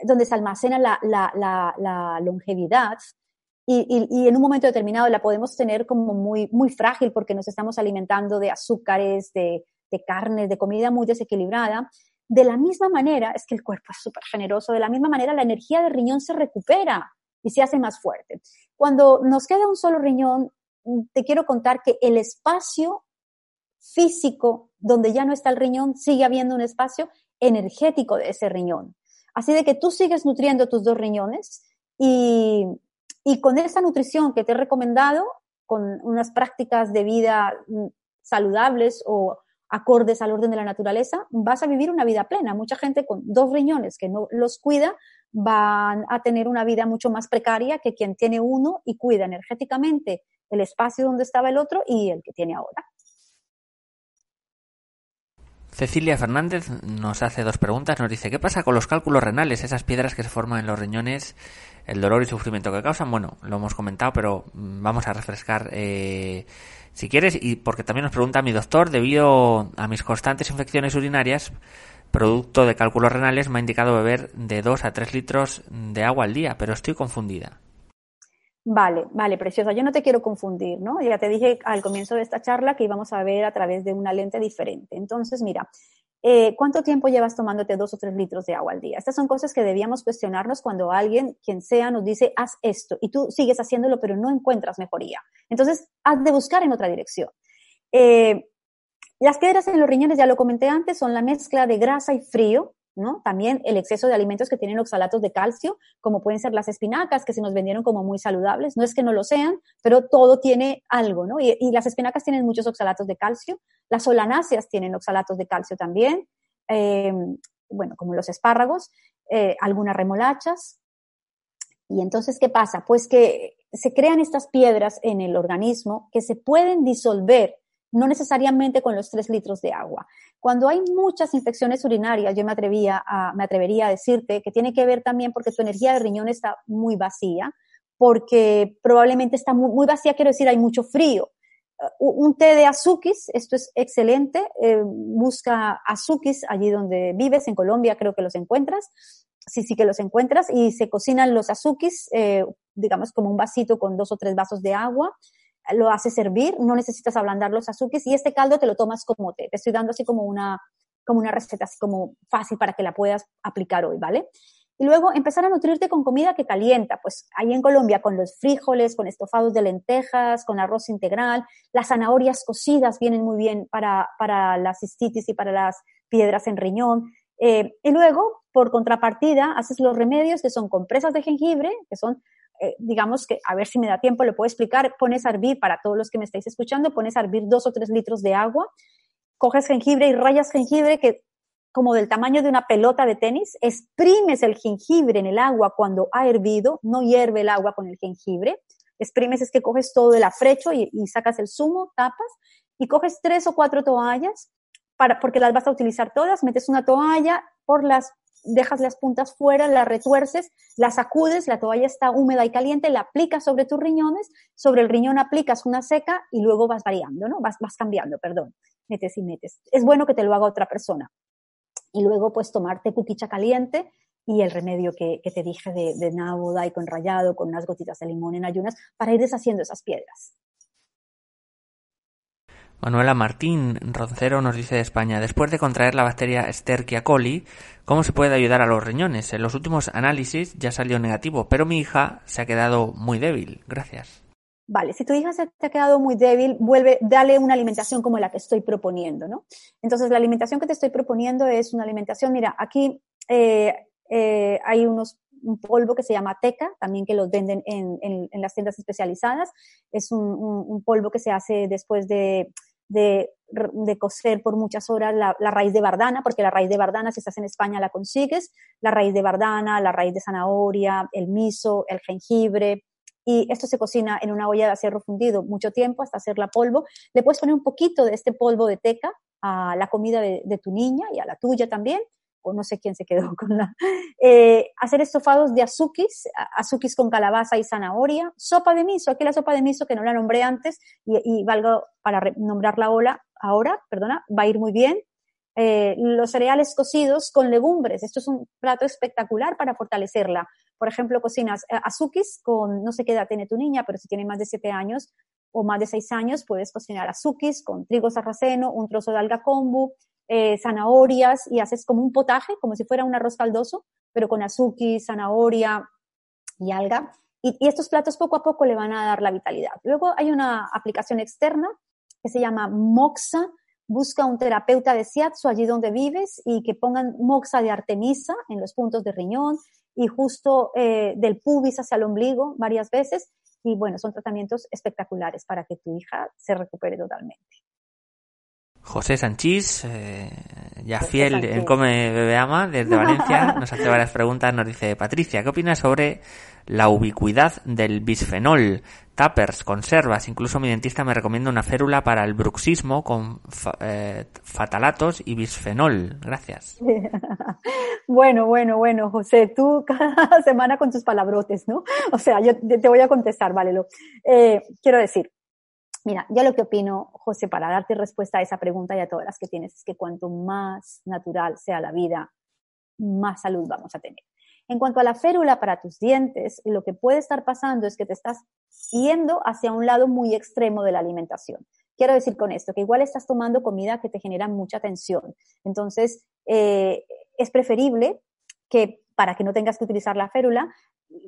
donde se almacena la, longevidad y, en un momento determinado la podemos tener como muy, muy frágil porque nos estamos alimentando de azúcares, de, de carnes, de comida muy desequilibrada. De la misma manera, es que el cuerpo es súper generoso, de la misma manera la energía del riñón se recupera y se hace más fuerte. Cuando nos queda un solo riñón, te quiero contar que el espacio físico donde ya no está el riñón, sigue habiendo un espacio energético de ese riñón. Así de que tú sigues nutriendo tus dos riñones y, con esa nutrición que te he recomendado, con unas prácticas de vida mm, saludables o acordes al orden de la naturaleza, vas a vivir una vida plena. Mucha gente con dos riñones que no los cuida van a tener una vida mucho más precaria que quien tiene uno y cuida energéticamente el espacio donde estaba el otro y el que tiene ahora. Cecilia Fernández nos hace dos preguntas. Nos dice, ¿qué pasa con los cálculos renales, esas piedras que se forman en los riñones, el dolor y sufrimiento que causan? Bueno, lo hemos comentado, pero mm, vamos a refrescar eh, si quieres. Y porque también nos pregunta mi doctor, debido a mis constantes infecciones urinarias, producto de cálculos renales, me ha indicado beber de 2 a 3 litros de agua al día, pero estoy confundida. Vale, vale, preciosa. Yo no te quiero confundir, ¿no? Ya te dije al comienzo de esta charla que íbamos a ver a través de una lente diferente. Entonces, mira, eh, ¿cuánto tiempo llevas tomándote dos o tres litros de agua al día? Estas son cosas que debíamos cuestionarnos cuando alguien, quien sea, nos dice, haz esto y tú sigues haciéndolo, pero no encuentras mejoría. Entonces, has de buscar en otra dirección. Eh, las piedras en los riñones, ya lo comenté antes, son la mezcla de grasa y frío, también el exceso de alimentos que tienen oxalatos de calcio, como pueden ser las espinacas, que se nos vendieron como muy saludables. No es que no lo sean, pero todo tiene algo, ¿no? Y, las espinacas tienen muchos oxalatos de calcio. Las solanáceas tienen oxalatos de calcio también. Em, bueno, como los espárragos, eh, algunas remolachas. Y entonces, ¿qué pasa? Pues que se crean estas piedras en el organismo que se pueden disolver no necesariamente con los tres litros de agua. Cuando hay muchas infecciones urinarias, yo me, atrevía a, me atrevería a decirte que tiene que ver también porque tu energía de riñón está muy vacía, porque probablemente está muy, vacía, quiero decir, hay mucho frío. Uh, un té de azukis, esto es excelente, eh, busca azukis allí donde vives, en Colombia creo que los encuentras, sí, sí que los encuentras, y se cocinan los azukis, eh, digamos como un vasito con dos o tres vasos de agua, lo haces servir, no necesitas ablandar los azúcares y este caldo te lo tomas como té. Te estoy dando así como una, como una receta así como fácil para que la puedas aplicar hoy, ¿vale? Y luego empezar a nutrirte con comida que calienta, pues ahí en Colombia con los frijoles, con estofados de lentejas, con arroz integral, las zanahorias cocidas vienen muy bien para, para la cistitis y para las piedras en riñón. Eh, y luego, por contrapartida, haces los remedios que son compresas de jengibre, que son eh, digamos que, a ver si me da tiempo, lo puedo explicar, pones a hervir, para todos los que me estáis escuchando, pones a hervir dos o tres litros de agua, coges jengibre y rayas jengibre que como del tamaño de una pelota de tenis, exprimes el jengibre en el agua cuando ha hervido, no hierve el agua con el jengibre, exprimes es que coges todo el afrecho y, y sacas el zumo, tapas, y coges tres o cuatro toallas, para, porque las vas a utilizar todas, metes una toalla por las dejas las puntas fuera, la retuerces, la sacudes, la toalla está húmeda y caliente, la aplicas sobre tus riñones, sobre el riñón aplicas una seca y luego vas variando, ¿no? Vas, vas cambiando, perdón, metes y metes. Es bueno que te lo haga otra persona. Y luego, pues, tomarte cuquicha caliente y el remedio que, te dije de, de nabo, con rallado, con unas gotitas de limón en ayunas, para ir deshaciendo esas piedras. Manuela Martín Roncero nos dice de España, después de contraer la bacteria Escherichia coli, ¿cómo se puede ayudar a los riñones? En los últimos análisis ya salió negativo, pero mi hija se ha quedado muy débil. Gracias. Vale, si tu hija se te ha quedado muy débil, vuelve, dale una alimentación como la que estoy proponiendo, ¿no? Entonces, la alimentación que te estoy proponiendo es una alimentación, mira, aquí eh, eh, hay unos un, polvo que se llama teca, también que los venden en, las tiendas especializadas. Es un, polvo que se hace después de, de, de cocer por muchas horas la, raíz de bardana, porque la raíz de bardana, si estás en España, la consigues. La raíz de bardana, la raíz de zanahoria, el miso, el jengibre, y esto se cocina en una olla de acero fundido mucho tiempo hasta hacerla polvo. Le puedes poner un poquito de este polvo de teca a la comida de tu niña y a la tuya también o no sé quién se quedó [LAUGHS] con la... Eh, hacer estofados de azukis, azukis con calabaza y zanahoria, sopa de miso, aquí la sopa de miso que no la nombré antes y, y valgo para nombrarla ahora, ahora, perdona, va a ir muy bien. Eh, los cereales cocidos con legumbres, esto es un plato espectacular para fortalecerla. Por ejemplo, cocinas eh, azukis con, no sé qué edad tiene tu niña, pero si tiene más de 7 años o más de 6 años, puedes cocinar azukis con trigo sarraceno, un trozo de alga kombu, eh, zanahorias y haces como un potaje, como si fuera un arroz caldoso, pero con azuki, zanahoria y alga. Y, estos platos poco a poco le van a dar la vitalidad. Luego hay una aplicación externa que se llama Moxa. Busca un terapeuta de Siatsu allí donde vives y que pongan Moxa de Artemisa en los puntos de riñón y justo eh, del pubis hacia el ombligo varias veces. Y bueno, son tratamientos espectaculares para que tu hija se recupere totalmente. José Sanchís, eh, ya fiel en Come Bebe Ama, desde [LAUGHS] Valencia, nos hace varias preguntas. Nos dice, Patricia, ¿qué opinas sobre la ubicuidad del bisfenol? Tappers, conservas, incluso mi dentista me recomienda una férula para el bruxismo con eh, fatalatos y bisfenol. Gracias. [LAUGHS] Bueno, bueno, bueno, José, tú [LAUGHS] cada semana con tus palabrotes, ¿no? O sea, yo te voy a contestar, vale. Eh, quiero decir, Mira, yo lo que opino, José, para darte respuesta a esa pregunta y a todas las que tienes, es que cuanto más natural sea la vida, más salud vamos a tener. En cuanto a la férula para tus dientes, lo que puede estar pasando es que te estás yendo hacia un lado muy extremo de la alimentación. Quiero decir con esto que igual estás tomando comida que te genera mucha tensión. Entonces, eh, es preferible que para que no tengas que utilizar la férula,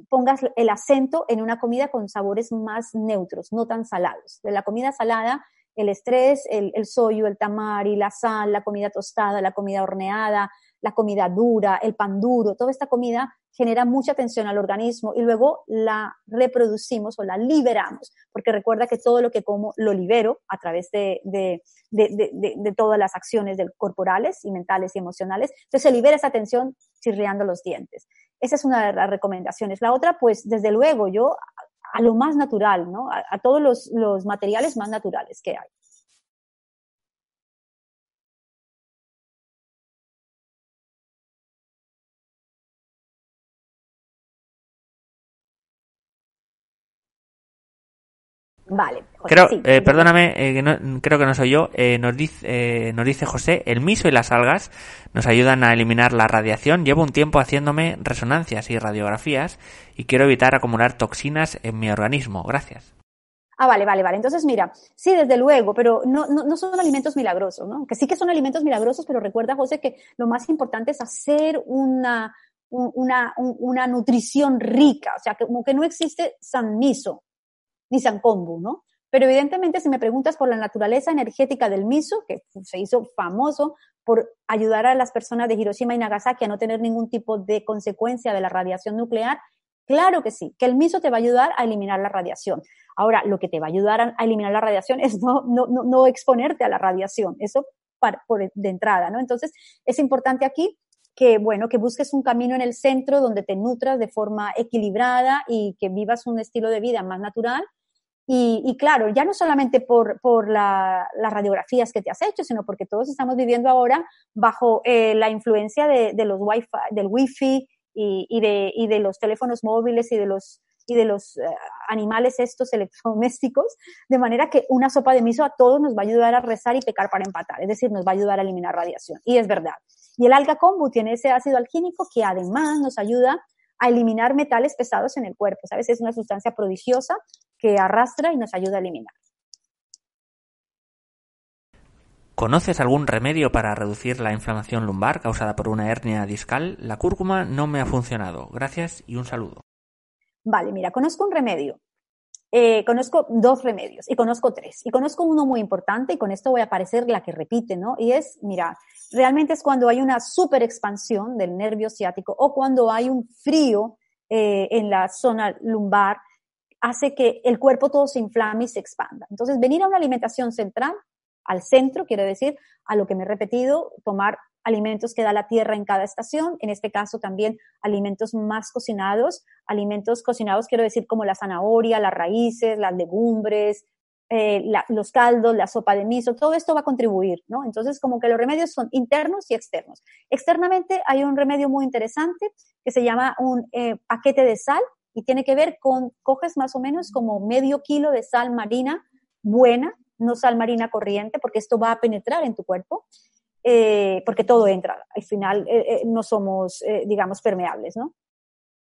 pongas el acento en una comida con sabores más neutros, no tan salados. De la comida salada, el estrés, el, el soyo, el tamari, la sal, la comida tostada, la comida horneada, la comida dura, el pan duro, toda esta comida genera mucha tensión al organismo y luego la reproducimos o la liberamos, porque recuerda que todo lo que como lo libero a través de, de, de, de todas las acciones corporales y mentales y emocionales. Entonces se libera esa tensión chirriando los dientes. Esa es una de las recomendaciones. La otra, pues desde luego yo a, lo más natural, ¿no? A, todos los, los materiales más naturales que hay. Vale. Creo, eh, perdóname, eh, creo que no soy yo. Eh, nos, dice, nos dice José, el miso y las algas nos ayudan a eliminar la radiación. Llevo un tiempo haciéndome resonancias y radiografías y quiero evitar acumular toxinas en mi organismo. Gracias. Ah, vale, vale, vale. Entonces, mira, sí, desde luego, pero no, no, no, son alimentos milagrosos, ¿no? Que sí que son alimentos milagrosos, pero recuerda, José, que lo más importante es hacer una, una, una nutrición rica, o sea, que como que no existe san miso, ni Kombu, ¿no? Pero evidentemente si me preguntas por la naturaleza energética del miso, que se hizo famoso por ayudar a las personas de Hiroshima y Nagasaki a no tener ningún tipo de consecuencia de la radiación nuclear, claro que sí, que el miso te va a ayudar a eliminar la radiación. Ahora, lo que te va a ayudar a eliminar la radiación [LAUGHS] es no, no, no, exponerte a la radiación, eso por, de entrada, ¿no? Entonces, es importante aquí que, bueno, que busques un camino en el centro donde te nutras de forma equilibrada y que vivas un estilo de vida más natural y, claro, ya no solamente por, por las radiografías que te has hecho, sino porque todos estamos viviendo ahora bajo eh, la influencia de, de, los wifi, del wifi y, y, de, y de los teléfonos móviles y de los, y de los eh, animales estos electrodomésticos, de manera que una sopa de miso a todos nos va a ayudar a rezar y pecar para empatar, es decir, nos va a ayudar a eliminar radiación. Y es verdad. Y el alga kombu tiene ese ácido alquínico que además nos ayuda a eliminar metales pesados en el cuerpo, ¿sabes? Es una sustancia prodigiosa que arrastra y nos ayuda a eliminar. ¿Conoces algún remedio para reducir la inflamación lumbar causada por una hernia discal? La cúrcuma no me ha funcionado. Gracias y un saludo. Vale, mira, conozco un remedio. Eh, conozco dos remedios y conozco tres. Y conozco uno muy importante y con esto voy a aparecer la que repite, ¿no? Y es, mira, realmente es cuando hay una super expansión del nervio ciático o cuando hay un frío eh, en la zona lumbar, hace que el cuerpo todo se inflame y se expanda. Entonces, venir a una alimentación central, al centro, quiere decir, a lo que me he repetido, tomar alimentos que da la tierra en cada estación, en este caso también alimentos más cocinados, alimentos cocinados quiero decir como la zanahoria, las raíces, las legumbres, eh, los caldos, la sopa de miso, todo esto va a contribuir, ¿no? Entonces, como que los remedios son internos y externos. Externamente hay un remedio muy interesante que se llama un eh, paquete de sal y tiene que ver con, coges más o menos como medio kilo de sal marina buena, no sal marina corriente, porque esto va a penetrar en tu cuerpo, eh, porque todo entra. Al final no somos, digamos, permeables, ¿no?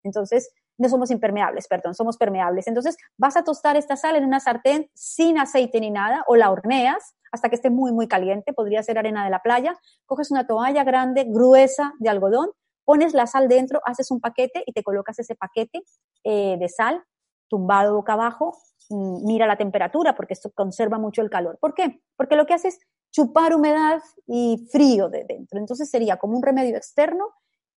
Entonces, no somos impermeables, perdón, somos permeables. Entonces vas a tostar esta sal en una sartén sin aceite ni nada o la horneas hasta que esté muy, muy caliente, podría ser arena de la playa, coges una toalla grande, gruesa de algodón, pones la sal dentro, haces un paquete y te colocas ese paquete eh, de sal tumbado boca abajo, mm, mira la temperatura porque esto conserva mucho el calor. ¿Por qué? Porque lo que hace es chupar humedad y frío de dentro. Entonces sería como un remedio externo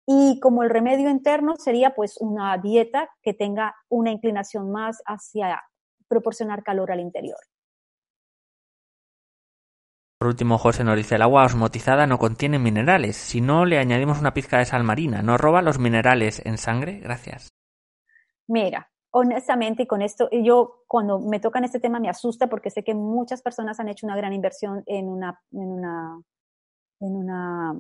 y como el remedio interno sería pues una dieta que tenga una inclinación más hacia proporcionar calor al interior. Por último, José nos dice, el agua osmotizada no contiene minerales. Si no le añadimos una pizca de sal marina, ¿no roba los minerales en sangre? Gracias. Mira, honestamente, con esto, yo cuando me tocan este tema me asusta porque sé que muchas personas han hecho una gran inversión en una, en una, en una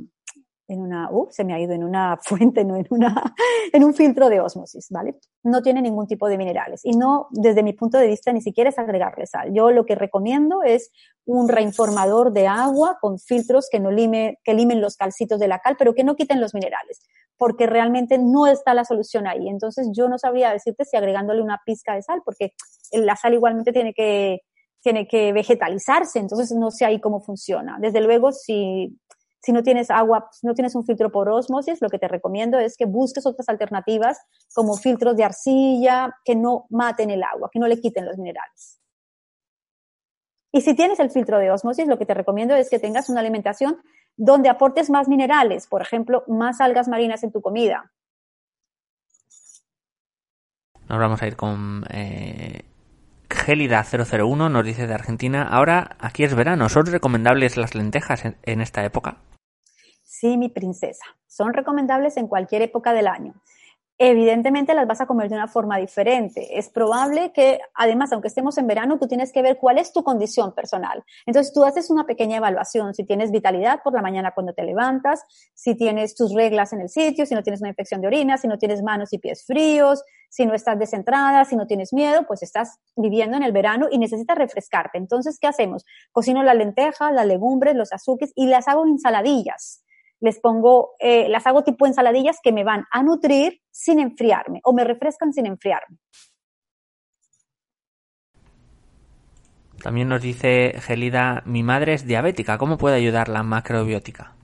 en una, uh, se me ha ido en una [LAUGHS] fuente, no en una, en un filtro de osmosis, ¿vale? No tiene ningún tipo de minerales y no, desde mi punto de vista, ni siquiera es agregarle sal. Yo lo que recomiendo es un reinformador de agua con filtros que no lime, que limen los calcitos de la cal, pero que no quiten los minerales, porque realmente no está la solución ahí. Entonces yo no sabría decirte si agregándole una pizca de sal, porque la sal igualmente tiene que, tiene que vegetalizarse, entonces no sé ahí cómo funciona. Desde luego, si si no tienes agua, si no tienes un filtro por osmosis, lo que te recomiendo es que busques otras alternativas como filtros de arcilla que no maten el agua, que no le quiten los minerales. Y si tienes el filtro de osmosis, lo que te recomiendo es que tengas una alimentación donde aportes más minerales, por ejemplo, más algas marinas en tu comida. Nos vamos a ir con eh, Gélida001 nos dice de Argentina, ahora aquí es verano, ¿son recomendables las lentejas en, esta época? Sí, mi princesa, son recomendables en cualquier época del año evidentemente las vas a comer de una forma diferente. Es probable que, además, aunque estemos en verano, tú tienes que ver cuál es tu condición personal. Entonces, tú haces una pequeña evaluación, si tienes vitalidad por la mañana cuando te levantas, si tienes tus reglas en el sitio, si no tienes una infección de orina, si no tienes manos y pies fríos, si no estás descentrada, si no tienes miedo, pues estás viviendo en el verano y necesitas refrescarte. Entonces, ¿qué hacemos? Cocino las lentejas, las legumbres, los azúcares y las hago ensaladillas les pongo, eh, las hago tipo ensaladillas que me van a nutrir sin enfriarme o me refrescan sin enfriarme. También nos dice Gelida, mi madre es diabética, ¿cómo puede ayudar la macrobiótica?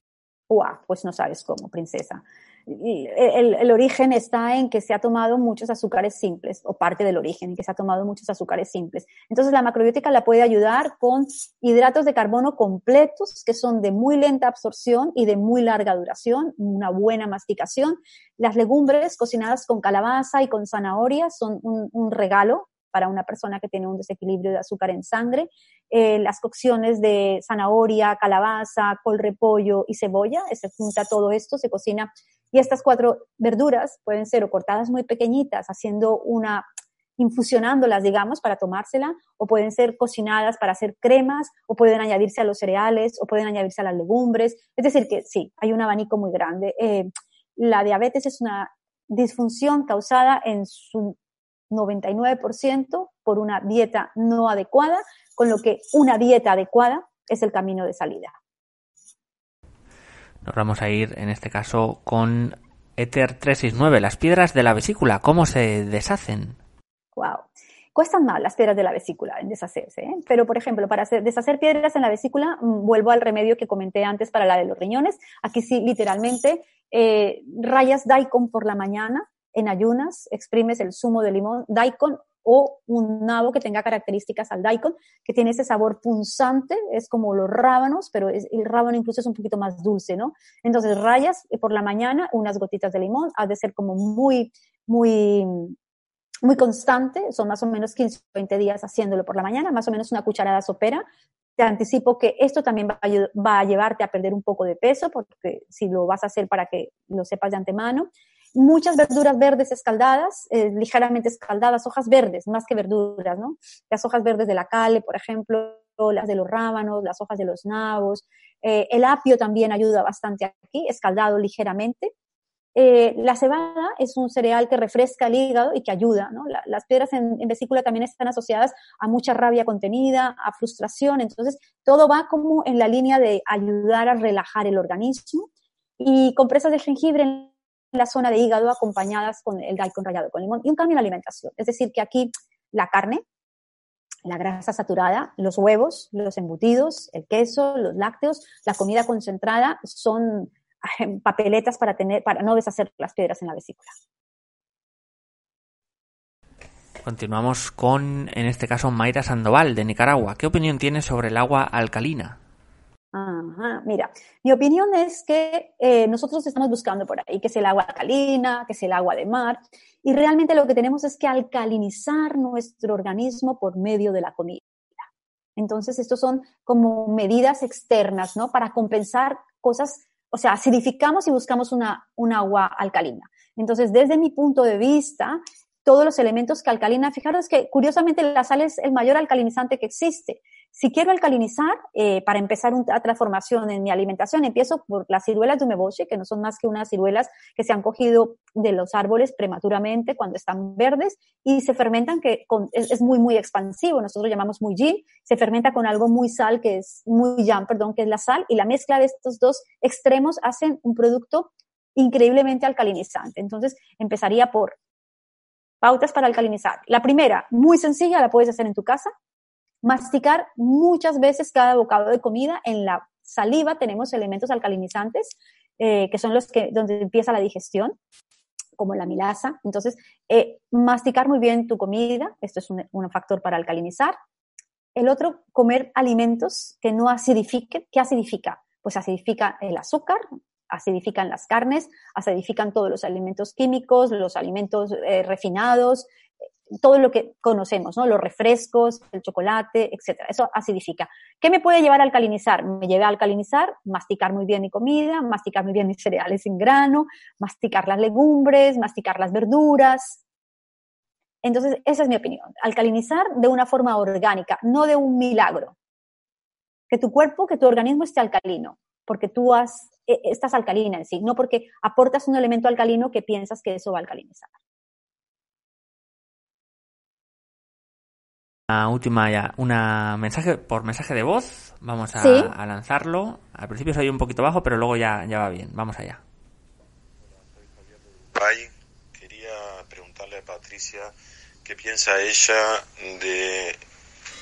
Uah, pues no sabes cómo, princesa el, el, origen está en que se ha tomado muchos azúcares simples, o parte del origen, en que se ha tomado muchos azúcares simples. Entonces, la macrobiótica la puede ayudar con hidratos de carbono completos, que son de muy lenta absorción y de muy larga duración, una buena masticación. Las legumbres cocinadas con calabaza y con zanahoria son un, regalo para una persona que tiene un desequilibrio de azúcar en sangre. Eh, las cocciones de zanahoria, calabaza, col repollo y cebolla, se junta todo esto, se cocina y estas cuatro verduras pueden ser o cortadas muy pequeñitas, haciendo una, infusionándolas, digamos, para tomársela, o pueden ser cocinadas para hacer cremas, o pueden añadirse a los cereales, o pueden añadirse a las legumbres. Es decir, que sí, hay un abanico muy grande. Eh, la diabetes es una disfunción causada en su 99% por una dieta no adecuada, con lo que una dieta adecuada es el camino de salida. Nos vamos a ir en este caso con Ether 369, las piedras de la vesícula, ¿cómo se deshacen? Wow. Cuestan más las piedras de la vesícula en deshacerse, ¿eh? pero por ejemplo, para deshacer piedras en la vesícula, mm, vuelvo al remedio que comenté antes para la de los riñones. Aquí sí, literalmente, eh, rayas daikon por la mañana en ayunas, exprimes el zumo de limón, daikon o un nabo que tenga características al daikon, que tiene ese sabor punzante, es como los rábanos, pero el rábano incluso es un poquito más dulce, ¿no? Entonces rayas por la mañana unas gotitas de limón, ha de ser como muy, muy, muy constante, son más o menos 15 o 20 días haciéndolo por la mañana, más o menos una cucharada sopera. Te anticipo que esto también va a llevarte a perder un poco de peso, porque si lo vas a hacer para que lo sepas de antemano. Muchas verduras verdes escaldadas, eh, ligeramente escaldadas, hojas verdes, más que verduras, ¿no? Las hojas verdes de la cale, por ejemplo, las de los rábanos, las hojas de los nabos. Eh, el apio también ayuda bastante aquí, escaldado ligeramente. Eh, la cebada es un cereal que refresca el hígado y que ayuda. ¿no? las piedras en, vesícula también están asociadas a mucha rabia contenida, a frustración. Entonces, todo va como en la línea de ayudar a relajar el organismo. Y compresas de jengibre en la zona de hígado acompañadas con el daikon rallado con limón y un cambio en la alimentación. Es decir, que aquí la carne, la grasa saturada, los huevos, los embutidos, el queso, los lácteos, la comida concentrada son papeletas para, tener, para no deshacer las piedras en la vesícula. Continuamos con, en este caso, Mayra Sandoval, de Nicaragua. ¿Qué opinión tienes sobre el agua alcalina? Ajá, mira, mi opinión es que eh, nosotros estamos buscando por ahí que es el agua alcalina, que es el agua de mar, y realmente lo que tenemos es que alcalinizar nuestro organismo por medio de la comida. Entonces, estos son como medidas externas, ¿no? Para compensar cosas o sea, acidificamos y buscamos una, un agua alcalina. Entonces, desde mi punto de vista, todos los elementos que alcalina, fijaros que curiosamente la sal es el mayor alcalinizante que existe. Si quiero alcalinizar, eh, para empezar una transformación en mi alimentación, empiezo por las ciruelas de umeboshi, que no son más que unas ciruelas que se han cogido de los árboles prematuramente cuando están verdes y se fermentan, que es, muy, muy expansivo. Nosotros llamamos muy yin. Se fermenta con algo muy sal, que es muy yang, perdón, que es la sal. Y la mezcla de estos dos extremos hacen un producto increíblemente alcalinizante. Entonces, empezaría por Pautas para alcalinizar. La primera, muy sencilla, la puedes hacer en tu casa. Masticar muchas veces cada bocado de comida. En la saliva tenemos elementos alcalinizantes, eh, que son los que, donde empieza la digestión, como la milasa. Entonces, eh, masticar muy bien tu comida, esto es un, factor para alcalinizar. El otro, comer alimentos que no acidifiquen. ¿Qué acidifica? Pues acidifica el azúcar, acidifican las carnes, acidifican todos los alimentos químicos, los alimentos eh, refinados, todo lo que conocemos, ¿no? Los refrescos, el chocolate, etcétera. Eso acidifica. ¿Qué me puede llevar a alcalinizar? Me lleva a alcalinizar, masticar muy bien mi comida, masticar muy bien mis cereales sin grano, masticar las legumbres, masticar las verduras. Entonces, esa es mi opinión. Alcalinizar de una forma orgánica, no de un milagro. Que tu cuerpo, que tu organismo esté alcalino porque tú has, e, estás alcalina en sí, no porque aportas un elemento alcalino que piensas que eso va a alcalinizar. Una última ya, una mensaje por mensaje de voz, vamos a, lanzarlo. Al principio soy un poquito bajo, pero luego ya, ya va bien. Vamos allá. quería preguntarle a Patricia qué piensa ella de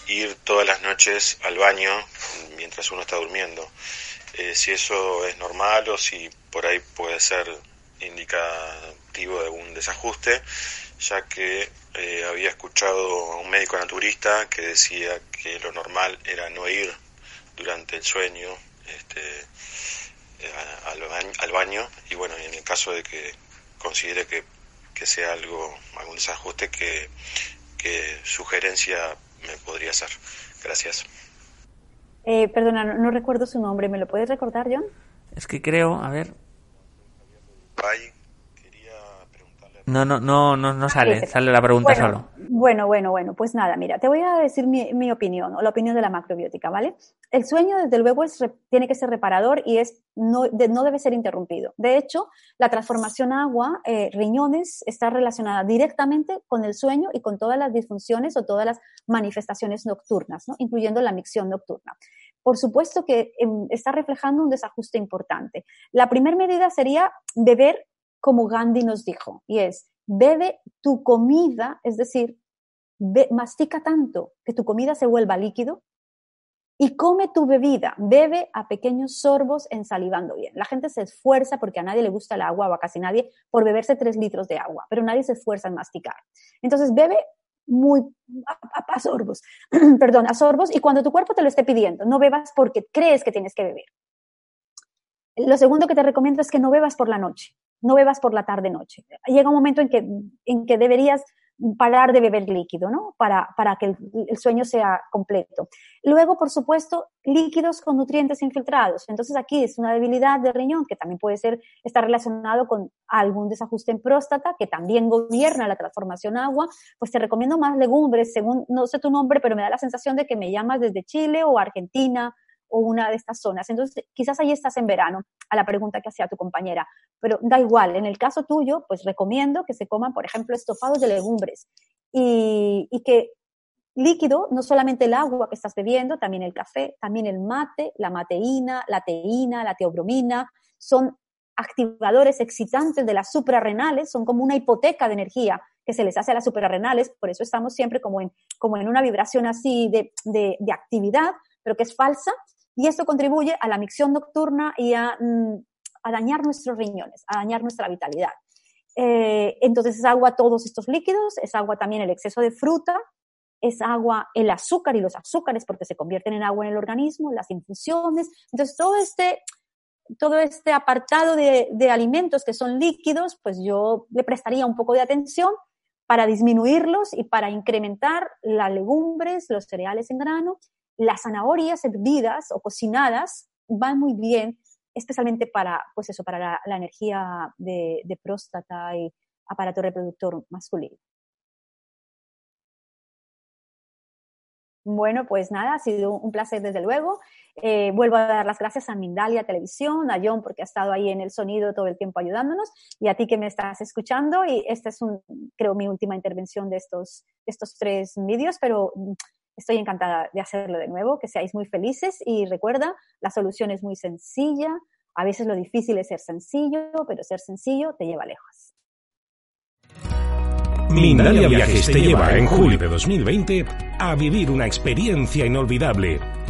ir todas las noches al baño mientras uno está durmiendo. Eh, si eso es normal o si por ahí puede ser indicativo de un desajuste, ya que eh, había escuchado a un médico naturista que decía que lo normal era no ir durante el sueño este, eh, al, baño, y bueno, en el caso de que considere que, que sea algo, algún desajuste, que, que sugerencia me podría hacer. Gracias. Eh, perdona, no, recuerdo su nombre. ¿Me lo puedes recordar, John? Es que creo, a ver. No, no, no, no, no sale, sale la pregunta solo. Bueno, bueno, bueno, pues nada, mira, te voy a decir mi, opinión, o la opinión de la macrobiótica, ¿vale? El sueño, desde luego, es, tiene que ser reparador y es, no, no debe ser interrumpido. De hecho, la transformación agua, eh, riñones, está relacionada directamente con el sueño y con todas las disfunciones o todas las manifestaciones nocturnas, ¿no? incluyendo la micción nocturna por supuesto que em, está reflejando un desajuste importante. La primera medida sería beber como Gandhi nos dijo, y es, bebe tu comida, es decir, mastica tanto que tu comida se vuelva líquido y come tu bebida, bebe a pequeños sorbos ensalivando bien. La gente se esfuerza porque a nadie le gusta el agua o a casi nadie por beberse tres litros de agua, pero nadie se esfuerza en masticar. Entonces bebe muy a, a sorbos, [CLEARS THROAT] perdón, a sorbos y cuando tu cuerpo te lo esté pidiendo, no bebas porque crees que tienes que beber. Lo segundo que te recomiendo es que no bebas por la noche no bebas por la tarde-noche. Llega un momento en que, en que deberías parar de beber líquido, ¿no? Para, para que el, sueño sea completo. Luego, por supuesto, líquidos con nutrientes infiltrados. Entonces, aquí es una debilidad del riñón que también puede ser, estar relacionado con algún desajuste en próstata, que también gobierna la transformación agua. Pues te recomiendo más legumbres, según, no sé tu nombre, pero me da la sensación de que me llamas desde Chile o Argentina o una de estas zonas. Entonces, quizás ahí estás en verano, a la pregunta que hacía tu compañera, pero da igual. En el caso tuyo, pues recomiendo que se coman, por ejemplo, estofados de legumbres y, y que líquido, no solamente el agua que estás bebiendo, también el café, también el mate, la mateína, la teína, la teobromina, son activadores excitantes de las suprarrenales, son como una hipoteca de energía que se les hace a las suprarrenales, por eso estamos siempre como en, como en una vibración así de, de, de actividad, pero que es falsa, y esto contribuye a la micción nocturna y a, mm, dañar nuestros riñones, a dañar nuestra vitalidad. Eh, entonces es agua todos estos líquidos, es agua también el exceso de fruta, es agua el azúcar y los azúcares porque se convierten en agua en el organismo, las infusiones. Entonces todo este, todo este apartado de alimentos que son líquidos, pues yo le prestaría un poco de atención para disminuirlos y para incrementar las legumbres, los cereales en grano las zanahorias hervidas o cocinadas van muy bien, especialmente para, pues eso, para la, energía de, próstata y aparato reproductor masculino. Bueno, pues nada, ha sido un placer desde luego. Eh, vuelvo a dar las gracias a Mindalia Televisión, a John porque ha estado ahí en el sonido todo el tiempo ayudándonos y a ti que me estás escuchando. Y esta es, un, creo, mi última intervención de estos, de estos tres vídeos, pero Estoy encantada de hacerlo de nuevo, que seáis muy felices y recuerda, la solución es muy sencilla. A veces lo difícil es ser sencillo, pero ser sencillo te lleva lejos. Mindalia Viajes te lleva en julio de 2020 a vivir una experiencia inolvidable